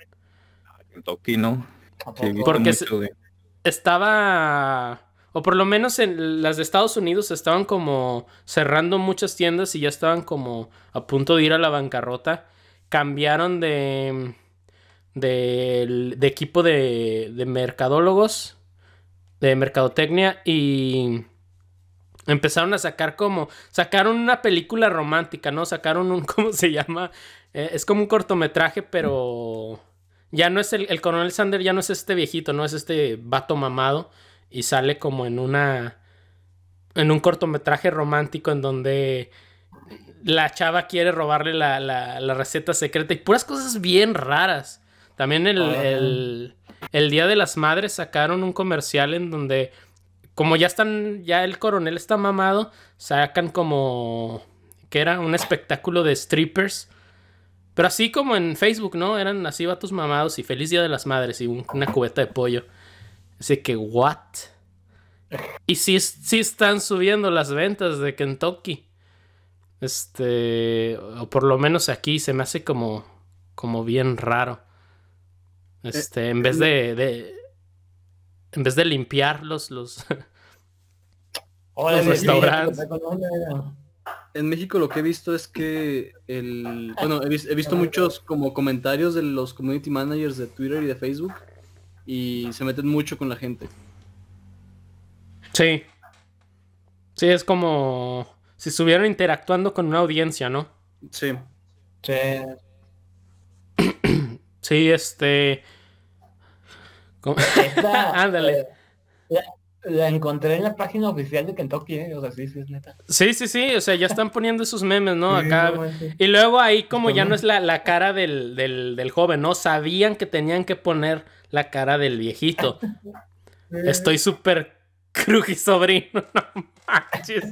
Kentucky, ¿no? Porque estaba, o por lo menos en las de Estados Unidos estaban como cerrando muchas tiendas y ya estaban como a punto de ir a la bancarrota. Cambiaron de, de, de equipo de, de mercadólogos de mercadotecnia y empezaron a sacar como, sacaron una película romántica, ¿no? Sacaron un, ¿cómo se llama? Eh, es como un cortometraje, pero ya no es el, el coronel Sander, ya no es este viejito, no es este vato mamado y sale como en una, en un cortometraje romántico en donde la chava quiere robarle la, la, receta secreta y puras cosas bien raras. También el, el, el Día de las Madres sacaron un comercial en donde como ya están, ya el coronel está mamado, sacan como que era un espectáculo de strippers. Pero así como en Facebook, ¿no? Eran así vatos mamados y feliz día de las madres y una cubeta de pollo. Así que, ¿what? Y sí, sí están subiendo las ventas de Kentucky. Este, o por lo menos aquí se me hace como, como bien raro. Este, en vez de, de en vez de limpiar los, los, restaurantes. En México lo que he visto es que el bueno, he, visto muchos como comentarios de los community managers de Twitter y de Facebook y se meten mucho con la gente. Sí. Sí, es como si estuvieran interactuando con una audiencia, ¿no? Sí. Sí. Sí, este. Ándale. La, encontré en la página oficial de Kentucky, ¿eh? O sea, sí, sí, es neta. Sí, sí, sí. O sea, ya están poniendo esos memes, ¿no? Acá. Y luego ahí, como ya no es la, la cara del, del, del, joven, ¿no? Sabían que tenían que poner la cara del viejito. Estoy súper cruji sobrino. No manches.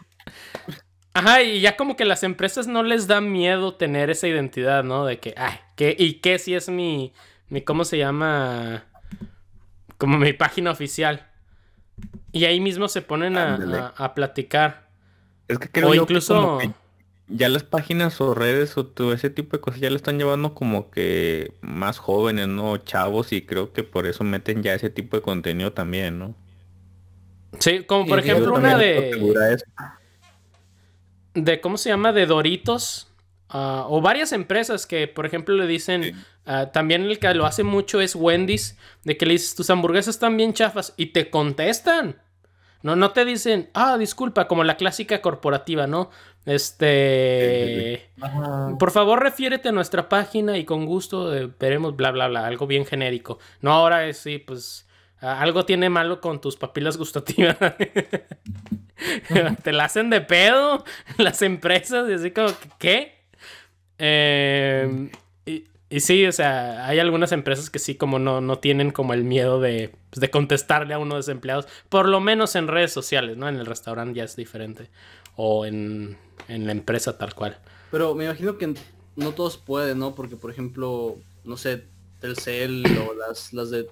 Ajá, y ya como que las empresas no les da miedo tener esa identidad, ¿no? De que, ay, ¿qué, ¿y qué si es mi, mi, ¿cómo se llama? Como mi página oficial. Y ahí mismo se ponen a, a, platicar. Es que creo o incluso... ya las páginas o redes o todo ese tipo de cosas ya le están llevando como que más jóvenes, ¿no? Chavos y creo que por eso meten ya ese tipo de contenido también, ¿no? Sí, como por ejemplo una de de, ¿cómo se llama? De Doritos. Ah, o varias empresas que, por ejemplo, le dicen, ah, también el que lo hace mucho es Wendy's, de que le dices, tus hamburguesas están bien chafas y te contestan. No, no te dicen, ah, disculpa, como la clásica corporativa, ¿no? Este, por favor, refiérete a nuestra página y con gusto eh, veremos, bla, bla, bla, algo bien genérico. No, ahora es, sí, pues, algo tiene malo con tus papilas gustativas. te la hacen de pedo las empresas y así como, ¿qué? Y, y, sí, o sea, hay algunas empresas que sí como no, no tienen como el miedo de, pues, de contestarle a uno de los empleados, por lo menos en redes sociales, ¿no? En el restaurante ya es diferente. O en, en la empresa tal cual. Pero me imagino que no todos pueden, ¿no? Porque, por ejemplo, no sé, Telcel o las, las de,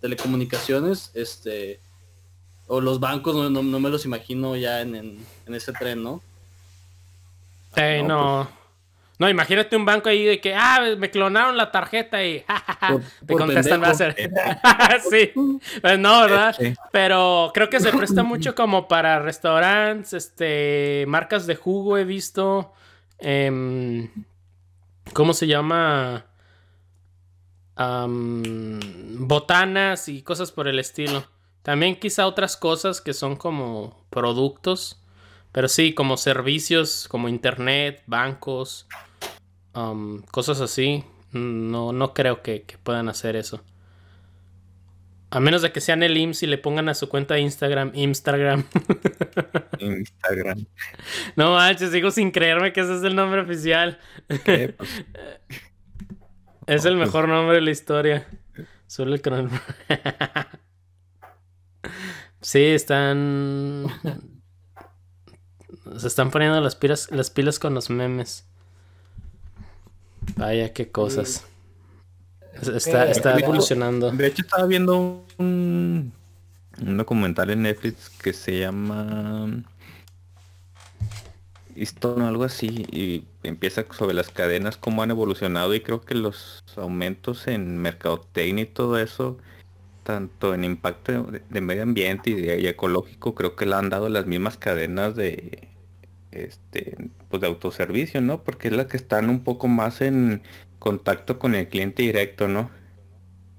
telecomunicaciones, este o los bancos no, no, me los imagino ya en, en, ese tren, ¿no? Eh, no. no. imagínate un banco ahí de que, ah, me clonaron la tarjeta y te contestan va a ser. sí, pues no, ¿verdad? Pero creo que se presta mucho como para restaurantes, este, marcas de jugo he visto. Em, ¿Cómo se llama? Botanas y cosas por el estilo. También quizá otras cosas que son como productos, pero sí, como servicios, como internet, bancos, um, cosas así. No, no creo que, puedan hacer eso. A menos de que sean el IMSS y le pongan a su cuenta de Instagram, Instagram. Instagram. No manches, sigo sin creerme que ese es el nombre oficial. Pues. es el mejor nombre de la historia. Solo el canal. Sí, están. Se están poniendo las pilas, las pilas con los memes. Vaya, qué cosas. Está, está evolucionando. De hecho, estaba viendo un, un documental en Netflix que se llama o algo así, y empieza sobre las cadenas, cómo han evolucionado, y creo que los aumentos en mercadotecnia y todo eso tanto en impacto de, medio ambiente y, ecológico, creo que le han dado las mismas cadenas de este pues de autoservicio, ¿no? Porque es la que están un poco más en contacto con el cliente directo, ¿no?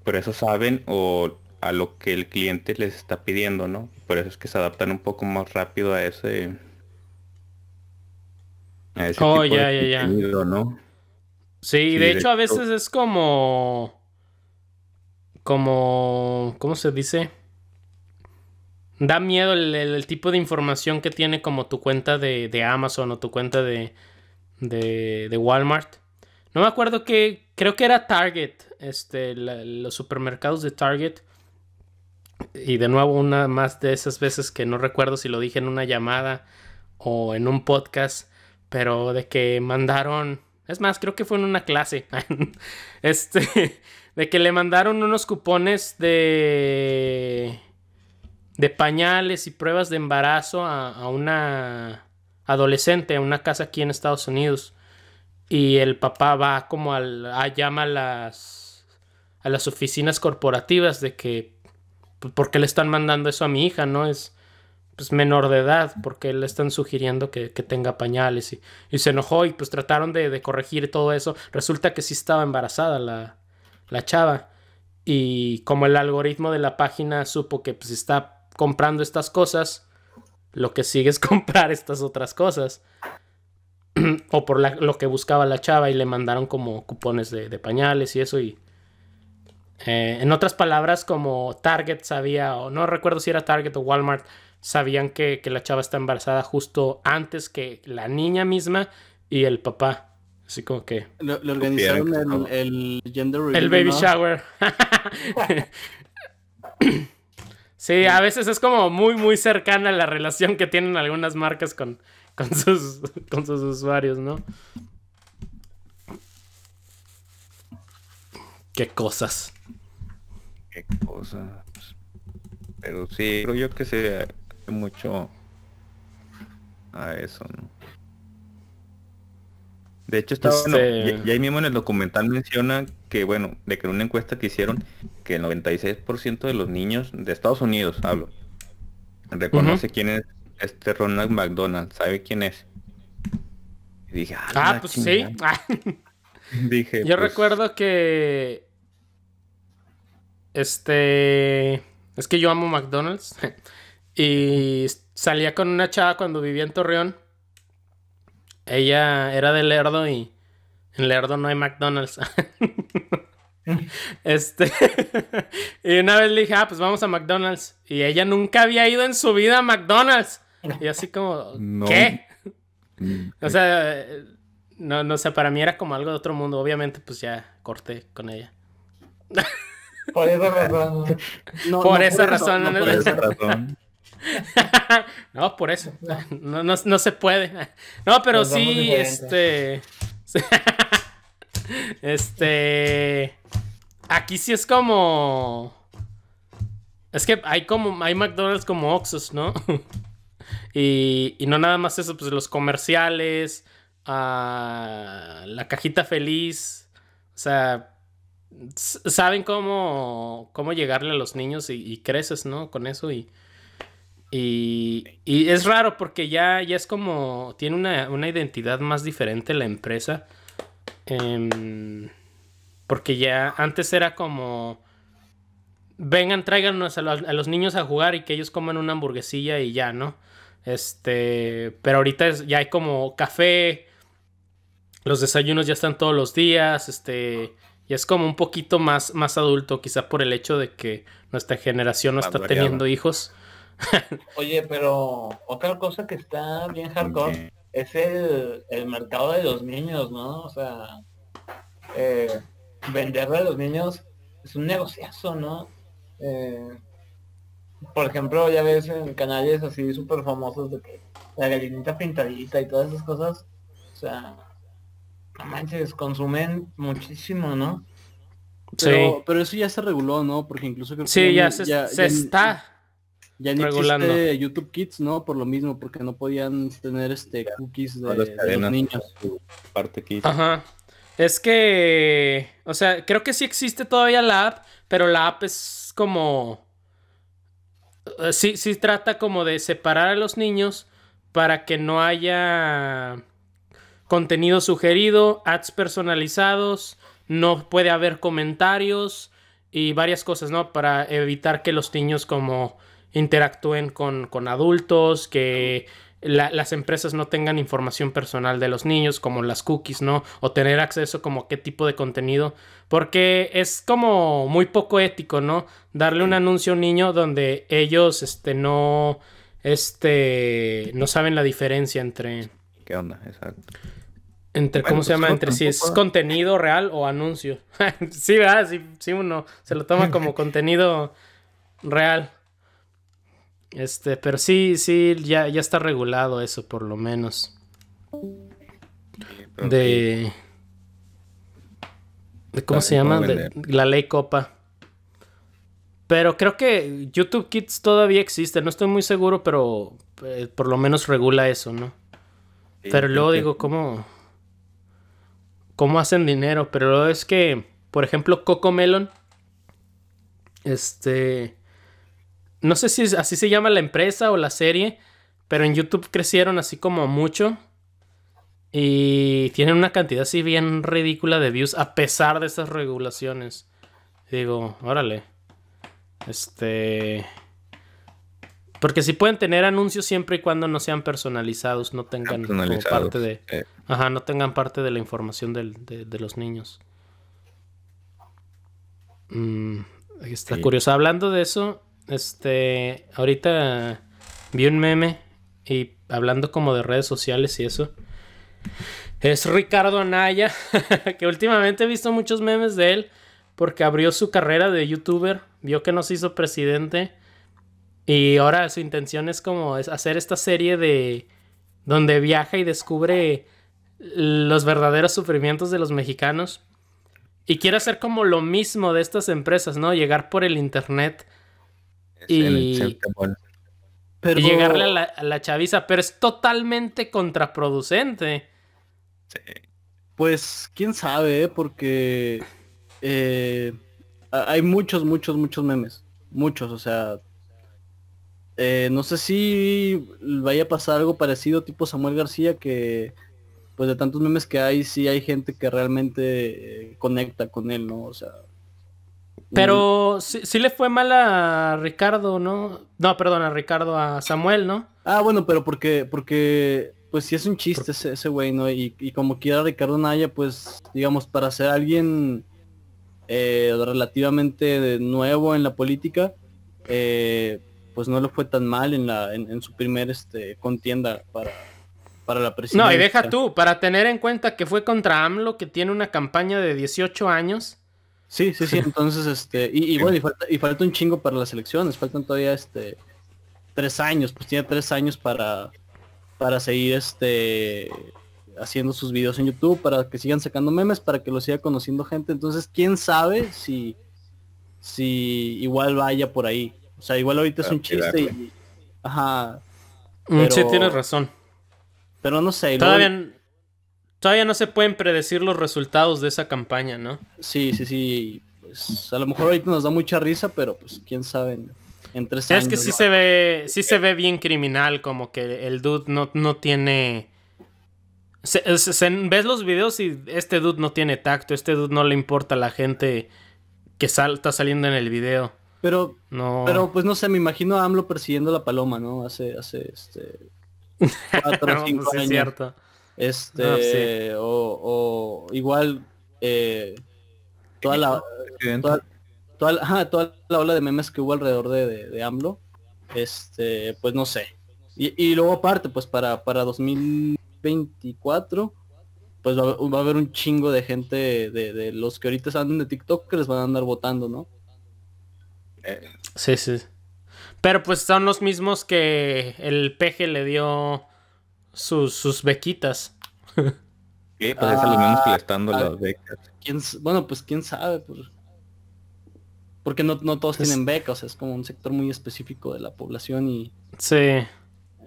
Por eso saben o, a lo que el cliente les está pidiendo, ¿no? Por eso es que se adaptan un poco más rápido a ese a ese oh, ya, ya, ya. ¿no? Sí, de, hecho, a veces es como como ¿cómo se dice? Da miedo el, tipo de información que tiene como tu cuenta de, de Amazon o tu cuenta de, de, de Walmart. No me acuerdo que. Creo que era Target. Este. los supermercados de Target. Y de nuevo, una más de esas veces que no recuerdo si lo dije en una llamada o en un podcast. Pero de que mandaron. Es más, creo que fue en una clase. este. De que le mandaron unos cupones de. De pañales y pruebas de embarazo a, una adolescente a una casa aquí en Estados Unidos. Y el papá va como al, a, llama a las, a las oficinas corporativas de que, pues, ¿por qué le están mandando eso a mi hija? No es pues, menor de edad, porque le están sugiriendo que, tenga pañales. Y, y, se enojó y pues trataron de, corregir todo eso. Resulta que sí estaba embarazada la, la chava. Y como el algoritmo de la página supo que pues está comprando estas cosas, lo que sigue es comprar estas otras cosas. o por lo que buscaba la chava y le mandaron como cupones de, pañales y eso y... Eh, en otras palabras, como Target sabía, o no recuerdo si era Target o Walmart, sabían que, la chava está embarazada justo antes que la niña misma y el papá. Así como que... Le, organizaron el, gender El baby shower. sí, a veces es como muy, muy cercana la relación que tienen algunas marcas con, con sus, con sus usuarios, ¿no? Qué cosas. Qué cosas. Pero sí, creo yo que se mucho a eso, ¿no? De hecho, está este ya, ahí mismo en el documental menciona que, bueno, de que en una encuesta que hicieron, que el 96% de los niños de Estados Unidos, hablo, reconoce quién es este Ronald McDonald, ¿sabe quién es? dije, ah, ah pues sí. dije, yo pues recuerdo que este es que yo amo McDonald's y salía con una chava cuando vivía en Torreón. Ella era de Lerdo y en Lerdo no hay McDonald's. Este. y una vez le dije, ah, pues vamos a McDonald's. Y ella nunca había ido en su vida a McDonald's. Y así como, ¿qué? Mm, o sea, no, no sé, para mí era como algo de otro mundo. Obviamente, pues ya corté con ella. Por esa razón. No, por, esa razón. No, por esa razón. no, por eso. No, no, se puede. No, pero sí, este. este. Aquí sí es como. Es que hay como. Hay McDonald's como Oxos, ¿no? Y, no nada más eso, pues los comerciales, ah, la cajita feliz, o sea, saben cómo, cómo llegarle a los niños y, creces, ¿no? Con eso y, y, es raro porque ya, ya es como, tiene una, identidad más diferente la empresa. Em, porque ya antes era como vengan, tráiganos a los, niños a jugar y que ellos coman una hamburguesilla y ya, ¿no? Este, pero ahorita ya hay como café, los desayunos ya están todos los días, este, y es como un poquito más, más adulto, quizá por el hecho de que nuestra generación no está teniendo hijos. Oye, pero otra cosa que está bien hardcore es el, mercado de los niños, ¿no? O sea, eh, venderle a los niños es un negociazo, ¿no? Eh, por ejemplo, ya ves en canales así súper famosos de que la gallinita pintadita y todas esas cosas, o sea, no manches, consumen muchísimo, ¿no? Pero, sí. pero eso ya se reguló, ¿no? Porque incluso creo que sí, ya, se, está ya ni regulando. existe YouTube Kids, ¿no? Por lo mismo, porque no podían tener este cookies de, los niños. Parte Kids. Ajá. Es que, o sea, creo que sí existe todavía la app, pero la app es como eh, sí, sí trata como de separar a los niños para que no haya contenido sugerido, ads personalizados, no puede haber comentarios y varias cosas, ¿no? Para evitar que los niños como interactúen con, con adultos, que las empresas no tengan información personal de los niños, como las cookies, ¿no? O tener acceso como a qué tipo de contenido. Porque es como muy poco ético, ¿no? Darle un anuncio a un niño donde ellos, este, no, este, no saben la diferencia entre... ¿Qué onda? Exacto. Entre, ¿cómo se pues llama? Entre si es contenido real o anuncio. sí, ¿verdad? Sí, sí, uno se lo toma como contenido real. Este, pero sí, sí, ya, ya está regulado eso, por lo menos. de, de. ¿Cómo se llama? De, la ley Copa. Pero creo que YouTube Kids todavía existe. No estoy muy seguro, pero eh, por lo menos regula eso, ¿no? pero luego digo, ¿cómo? ¿Cómo hacen dinero? Pero es que, por ejemplo, Coco Melon. Este no sé si así se llama la empresa o la serie, pero en YouTube crecieron así como mucho. Y tienen una cantidad así bien ridícula de views a pesar de esas regulaciones. Digo, órale. Este... Porque si pueden tener anuncios siempre y cuando no sean personalizados, no tengan parte de... Eh. Ajá, no tengan parte de la información de, los niños. Mm, está curioso. Hablando de eso, este, ahorita vi un meme y hablando como de redes sociales y eso. Es Ricardo Anaya, que últimamente he visto muchos memes de él porque abrió su carrera de youtuber, vio que nos hizo presidente y ahora su intención es como hacer esta serie de donde viaja y descubre los verdaderos sufrimientos de los mexicanos y quiere hacer como lo mismo de estas empresas, ¿no? Llegar por el internet y, llegarle a la, chaviza, pero es totalmente contraproducente. Pues quién sabe, ¿eh? porque eh, hay muchos, muchos, muchos memes. Muchos, o sea. Eh, no sé si vaya a pasar algo parecido tipo Samuel García que pues de tantos memes que hay, sí hay gente que realmente conecta con él, ¿no? O sea, pero sí, le fue mal a Ricardo, ¿no? No, perdón, a Ricardo, a Samuel, ¿no? Ah, bueno, pero porque, porque, pues sí es un chiste ese, güey, ¿no? Y, como quiera Ricardo Naya, pues, digamos, para ser alguien eh, relativamente nuevo en la política, eh, pues no le fue tan mal en la, en, su primer este contienda para, para la presidencia. No, y deja tú, para tener en cuenta que fue contra AMLO, que tiene una campaña de 18 años Sí, sí, sí. Entonces, este, y, bueno, y falta, y falta un chingo para las elecciones, faltan todavía este tres años, pues tiene tres años para, para seguir este haciendo sus videos en YouTube, para que sigan sacando memes, para que lo siga conociendo gente. Entonces, quién sabe si, si igual vaya por ahí. O sea, igual ahorita es un chiste y. Ajá. Mm, sí, tienes razón. Pero no sé. Todavía, todavía no se pueden predecir los resultados de esa campaña, ¿no? Sí, sí, sí. Pues a lo mejor ahorita nos da mucha risa, pero pues quién sabe. En, tres años. Es que sí se ve, sí se ve bien criminal, como que el dude no, no tiene. ves los videos y este dude no tiene tacto, este dude no le importa a la gente que está saliendo en el video. Pero, no. pero pues no sé, me imagino a AMLO persiguiendo la paloma, ¿no? Hace, hace este. Cuatro o cinco pues años. cierto. Este, ah, o, igual eh, toda la toda, la ola de memes que hubo alrededor de, de, AMLO, este, pues no sé. Y, luego aparte, pues para, para 2024, pues va, a haber un chingo de gente de, los que ahorita andan de TikTok que les van a andar votando, ¿no? Sí, sí. Pero pues son los mismos que el peje le dio sus, sus bequitas. ¿Qué? Pues es lo mismo que le están dando las becas. ¿Quién, bueno, pues quién sabe. Pues, porque no, no todos tienen becas, o sea, es como un sector muy específico de la población y... Sí.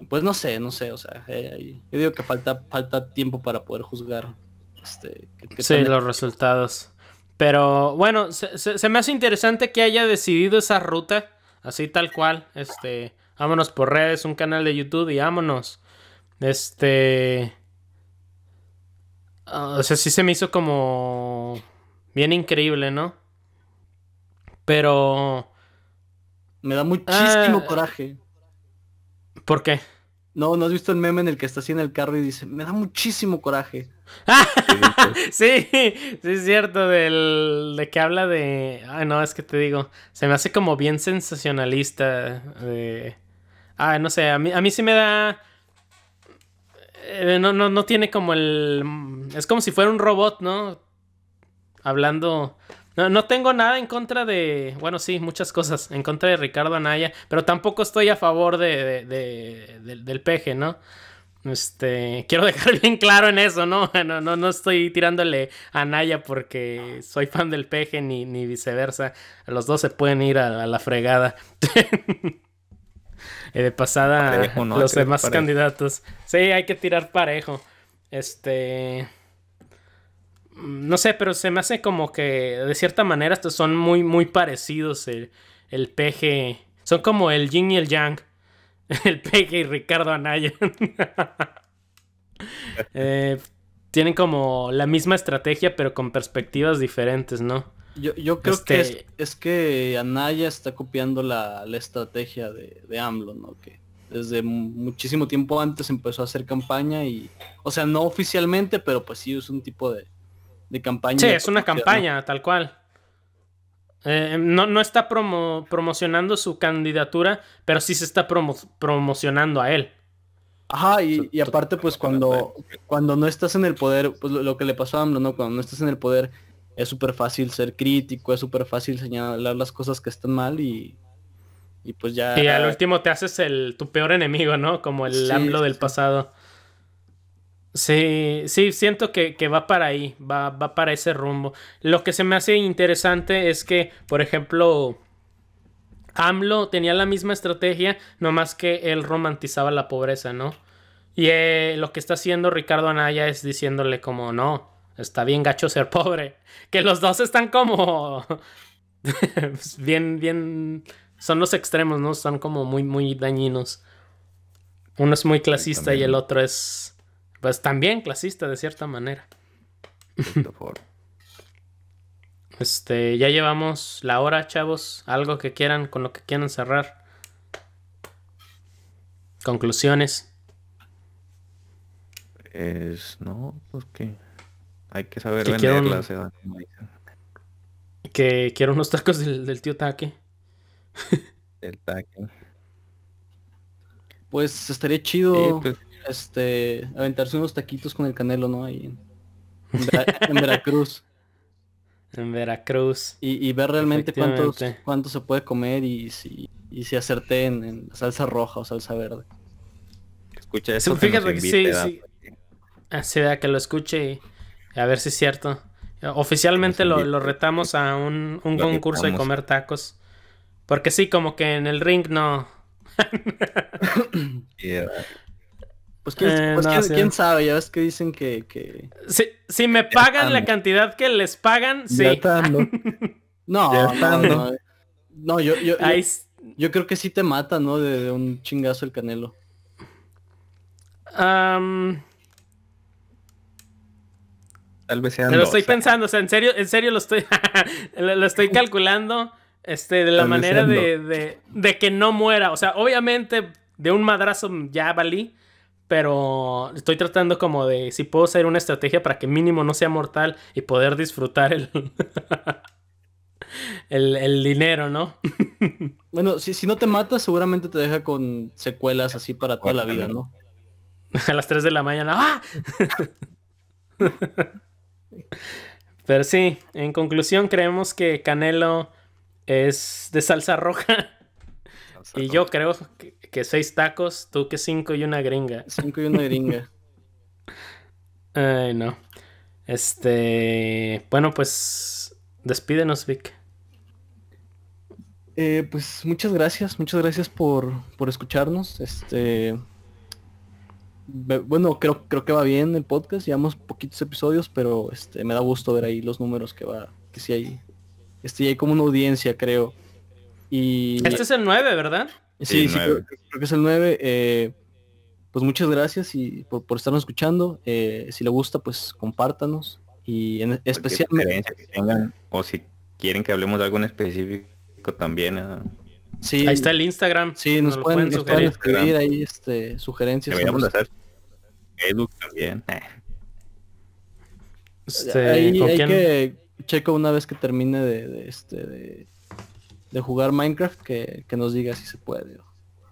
Pues no sé, no sé, o sea, eh, yo digo que falta, falta tiempo para poder juzgar. Este, sí, los resultados. Pero bueno, se, se, me hace interesante que haya decidido esa ruta, así tal cual. Este, vámonos por redes, un canal de YouTube y vámonos. Este. o sea, sí se me hizo como. Bien increíble, ¿no? Pero... Me da muchísimo ah, coraje. ¿Por qué? No, ¿no has visto el meme en el que está así en el carro y dice, me da muchísimo coraje? sí, sí es cierto, del, de que habla de... Ay, no, es que te digo, se me hace como bien sensacionalista. De... Ah, no sé, a mí, a mí sí me da... Eh, no, no, no tiene como el... Es como si fuera un robot, ¿no? Hablando... No, no, tengo nada en contra de. Bueno, sí, muchas cosas en contra de Ricardo Anaya, pero tampoco estoy a favor de, del peje, ¿no? Este, quiero dejar bien claro en eso, ¿no? No, no, no estoy tirándole a Anaya porque soy fan del peje ni, ni viceversa. Los dos se pueden ir a, la fregada. y de pasada, los demás candidatos. Sí, hay que tirar parejo. Este no sé, pero se me hace como que de cierta manera estos son muy, muy parecidos. El, el PG. Son como el yin y el yang. El PG y Ricardo Anaya. Eh, tienen como la misma estrategia, pero con perspectivas diferentes, ¿no? Yo, yo creo que este es, que Anaya está copiando la, la estrategia de, de, AMLO, ¿no? Que desde muchísimo tiempo antes empezó a hacer campaña y, o sea, no oficialmente, pero pues sí es un tipo de, de campaña. Sí, es una campaña, tal cual. Eh, no, está promocionando su candidatura, pero sí se está promocionando a él. Ajá, y, aparte, pues cuando, cuando no estás en el poder, pues lo, que le pasó a AMLO, ¿no? Cuando no estás en el poder, es súper fácil ser crítico, es súper fácil señalar las cosas que están mal y, y pues ya... Y al último te haces el, tu peor enemigo, ¿no? Como el AMLO del pasado. Sí, sí, siento que, va para ahí, va, va, para ese rumbo. Lo que se me hace interesante es que, por ejemplo, AMLO tenía la misma estrategia, nomás que él romantizaba la pobreza, ¿no? Y eh, lo que está haciendo Ricardo Anaya es diciéndole como, no, está bien gacho ser pobre. Que los dos están como... bien, bien... Son los extremos, ¿no? Son como muy, muy dañinos. Uno es muy clasista y el otro es pues también clasista de cierta manera. este, ya llevamos la hora, chavos. Algo que quieran, con lo que quieran cerrar. Conclusiones. Es, no, pues que hay que saber que venderlas. que quiero unos tacos del, tío Taque. el Taque. Pues estaría chido. Pues, este, aventarse unos taquitos con el canelo, ¿no? Ahí en, Veracruz. En Veracruz. Y, ver realmente cuántos, cuánto se puede comer y si, y si acerté en, salsa roja o salsa verde. Escucha eso. fíjate que sí, sí. Así vea que lo escuche y a ver si es cierto. Oficialmente lo, retamos a un, concurso de comer tacos. Porque sí, como que en el ring no. Pues, quién, pues quién, sabe, ya ves que dicen que... que... Si, me pagan la cantidad que les pagan, sí. no, no, no, yo, yo, yo, creo que sí te mata, ¿no? De, un chingazo el canelo. Tal vez sea Lo estoy pensando, o sea, en serio, en serio lo estoy, lo, estoy calculando, este, de la manera de, de, de, que no muera. O sea, obviamente de un madrazo ya valí, pero estoy tratando como de si puedo hacer una estrategia para que mínimo no sea mortal y poder disfrutar el, el, dinero, ¿no? bueno, si, si no te mata, seguramente te deja con secuelas así para toda la vida, ¿no? A las 3 de la mañana. ¡Ah! Pero sí, en conclusión creemos que Canelo es de salsa roja. y yo creo que, que seis tacos, tú que cinco y una gringa. Cinco y una gringa. Ay, no. Este. Bueno, pues. Despídenos, Vic. Eh, pues muchas gracias, muchas gracias por, por escucharnos. Este. Bueno, creo, creo que va bien el podcast, llevamos poquitos episodios, pero este me da gusto ver ahí los números que va, que sí hay, este, hay como una audiencia, creo. Y... Este es el 9, ¿verdad? Sí, sí, creo, que es el 9. Eh, pues muchas gracias y por, estarnos escuchando. Eh, si le gusta, pues compártanos. Y en especial... o si quieren que hablemos de algo en específico, también. ¿eh? Sí, ahí está el Instagram. Sí, nos, pueden, escribir ahí este, sugerencias. Deberíamos hacer Facebook también. Eh. Este, hay que checo una vez que termine de, este de, jugar Minecraft que, nos diga si se puede.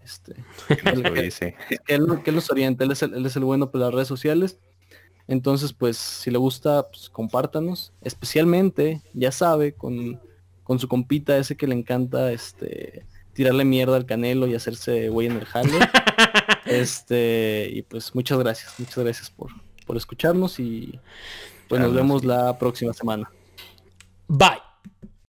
Este, que, él, nos oriente, él es, el, él es el bueno por las redes sociales. Entonces, pues, si le gusta, pues compártanos. Especialmente, ya sabe, con, con su compita ese que le encanta este tirarle mierda al canelo y hacerse güey en el jale. este, y pues muchas gracias, muchas gracias por, por escucharnos y pues nos vemos la próxima semana. Bye.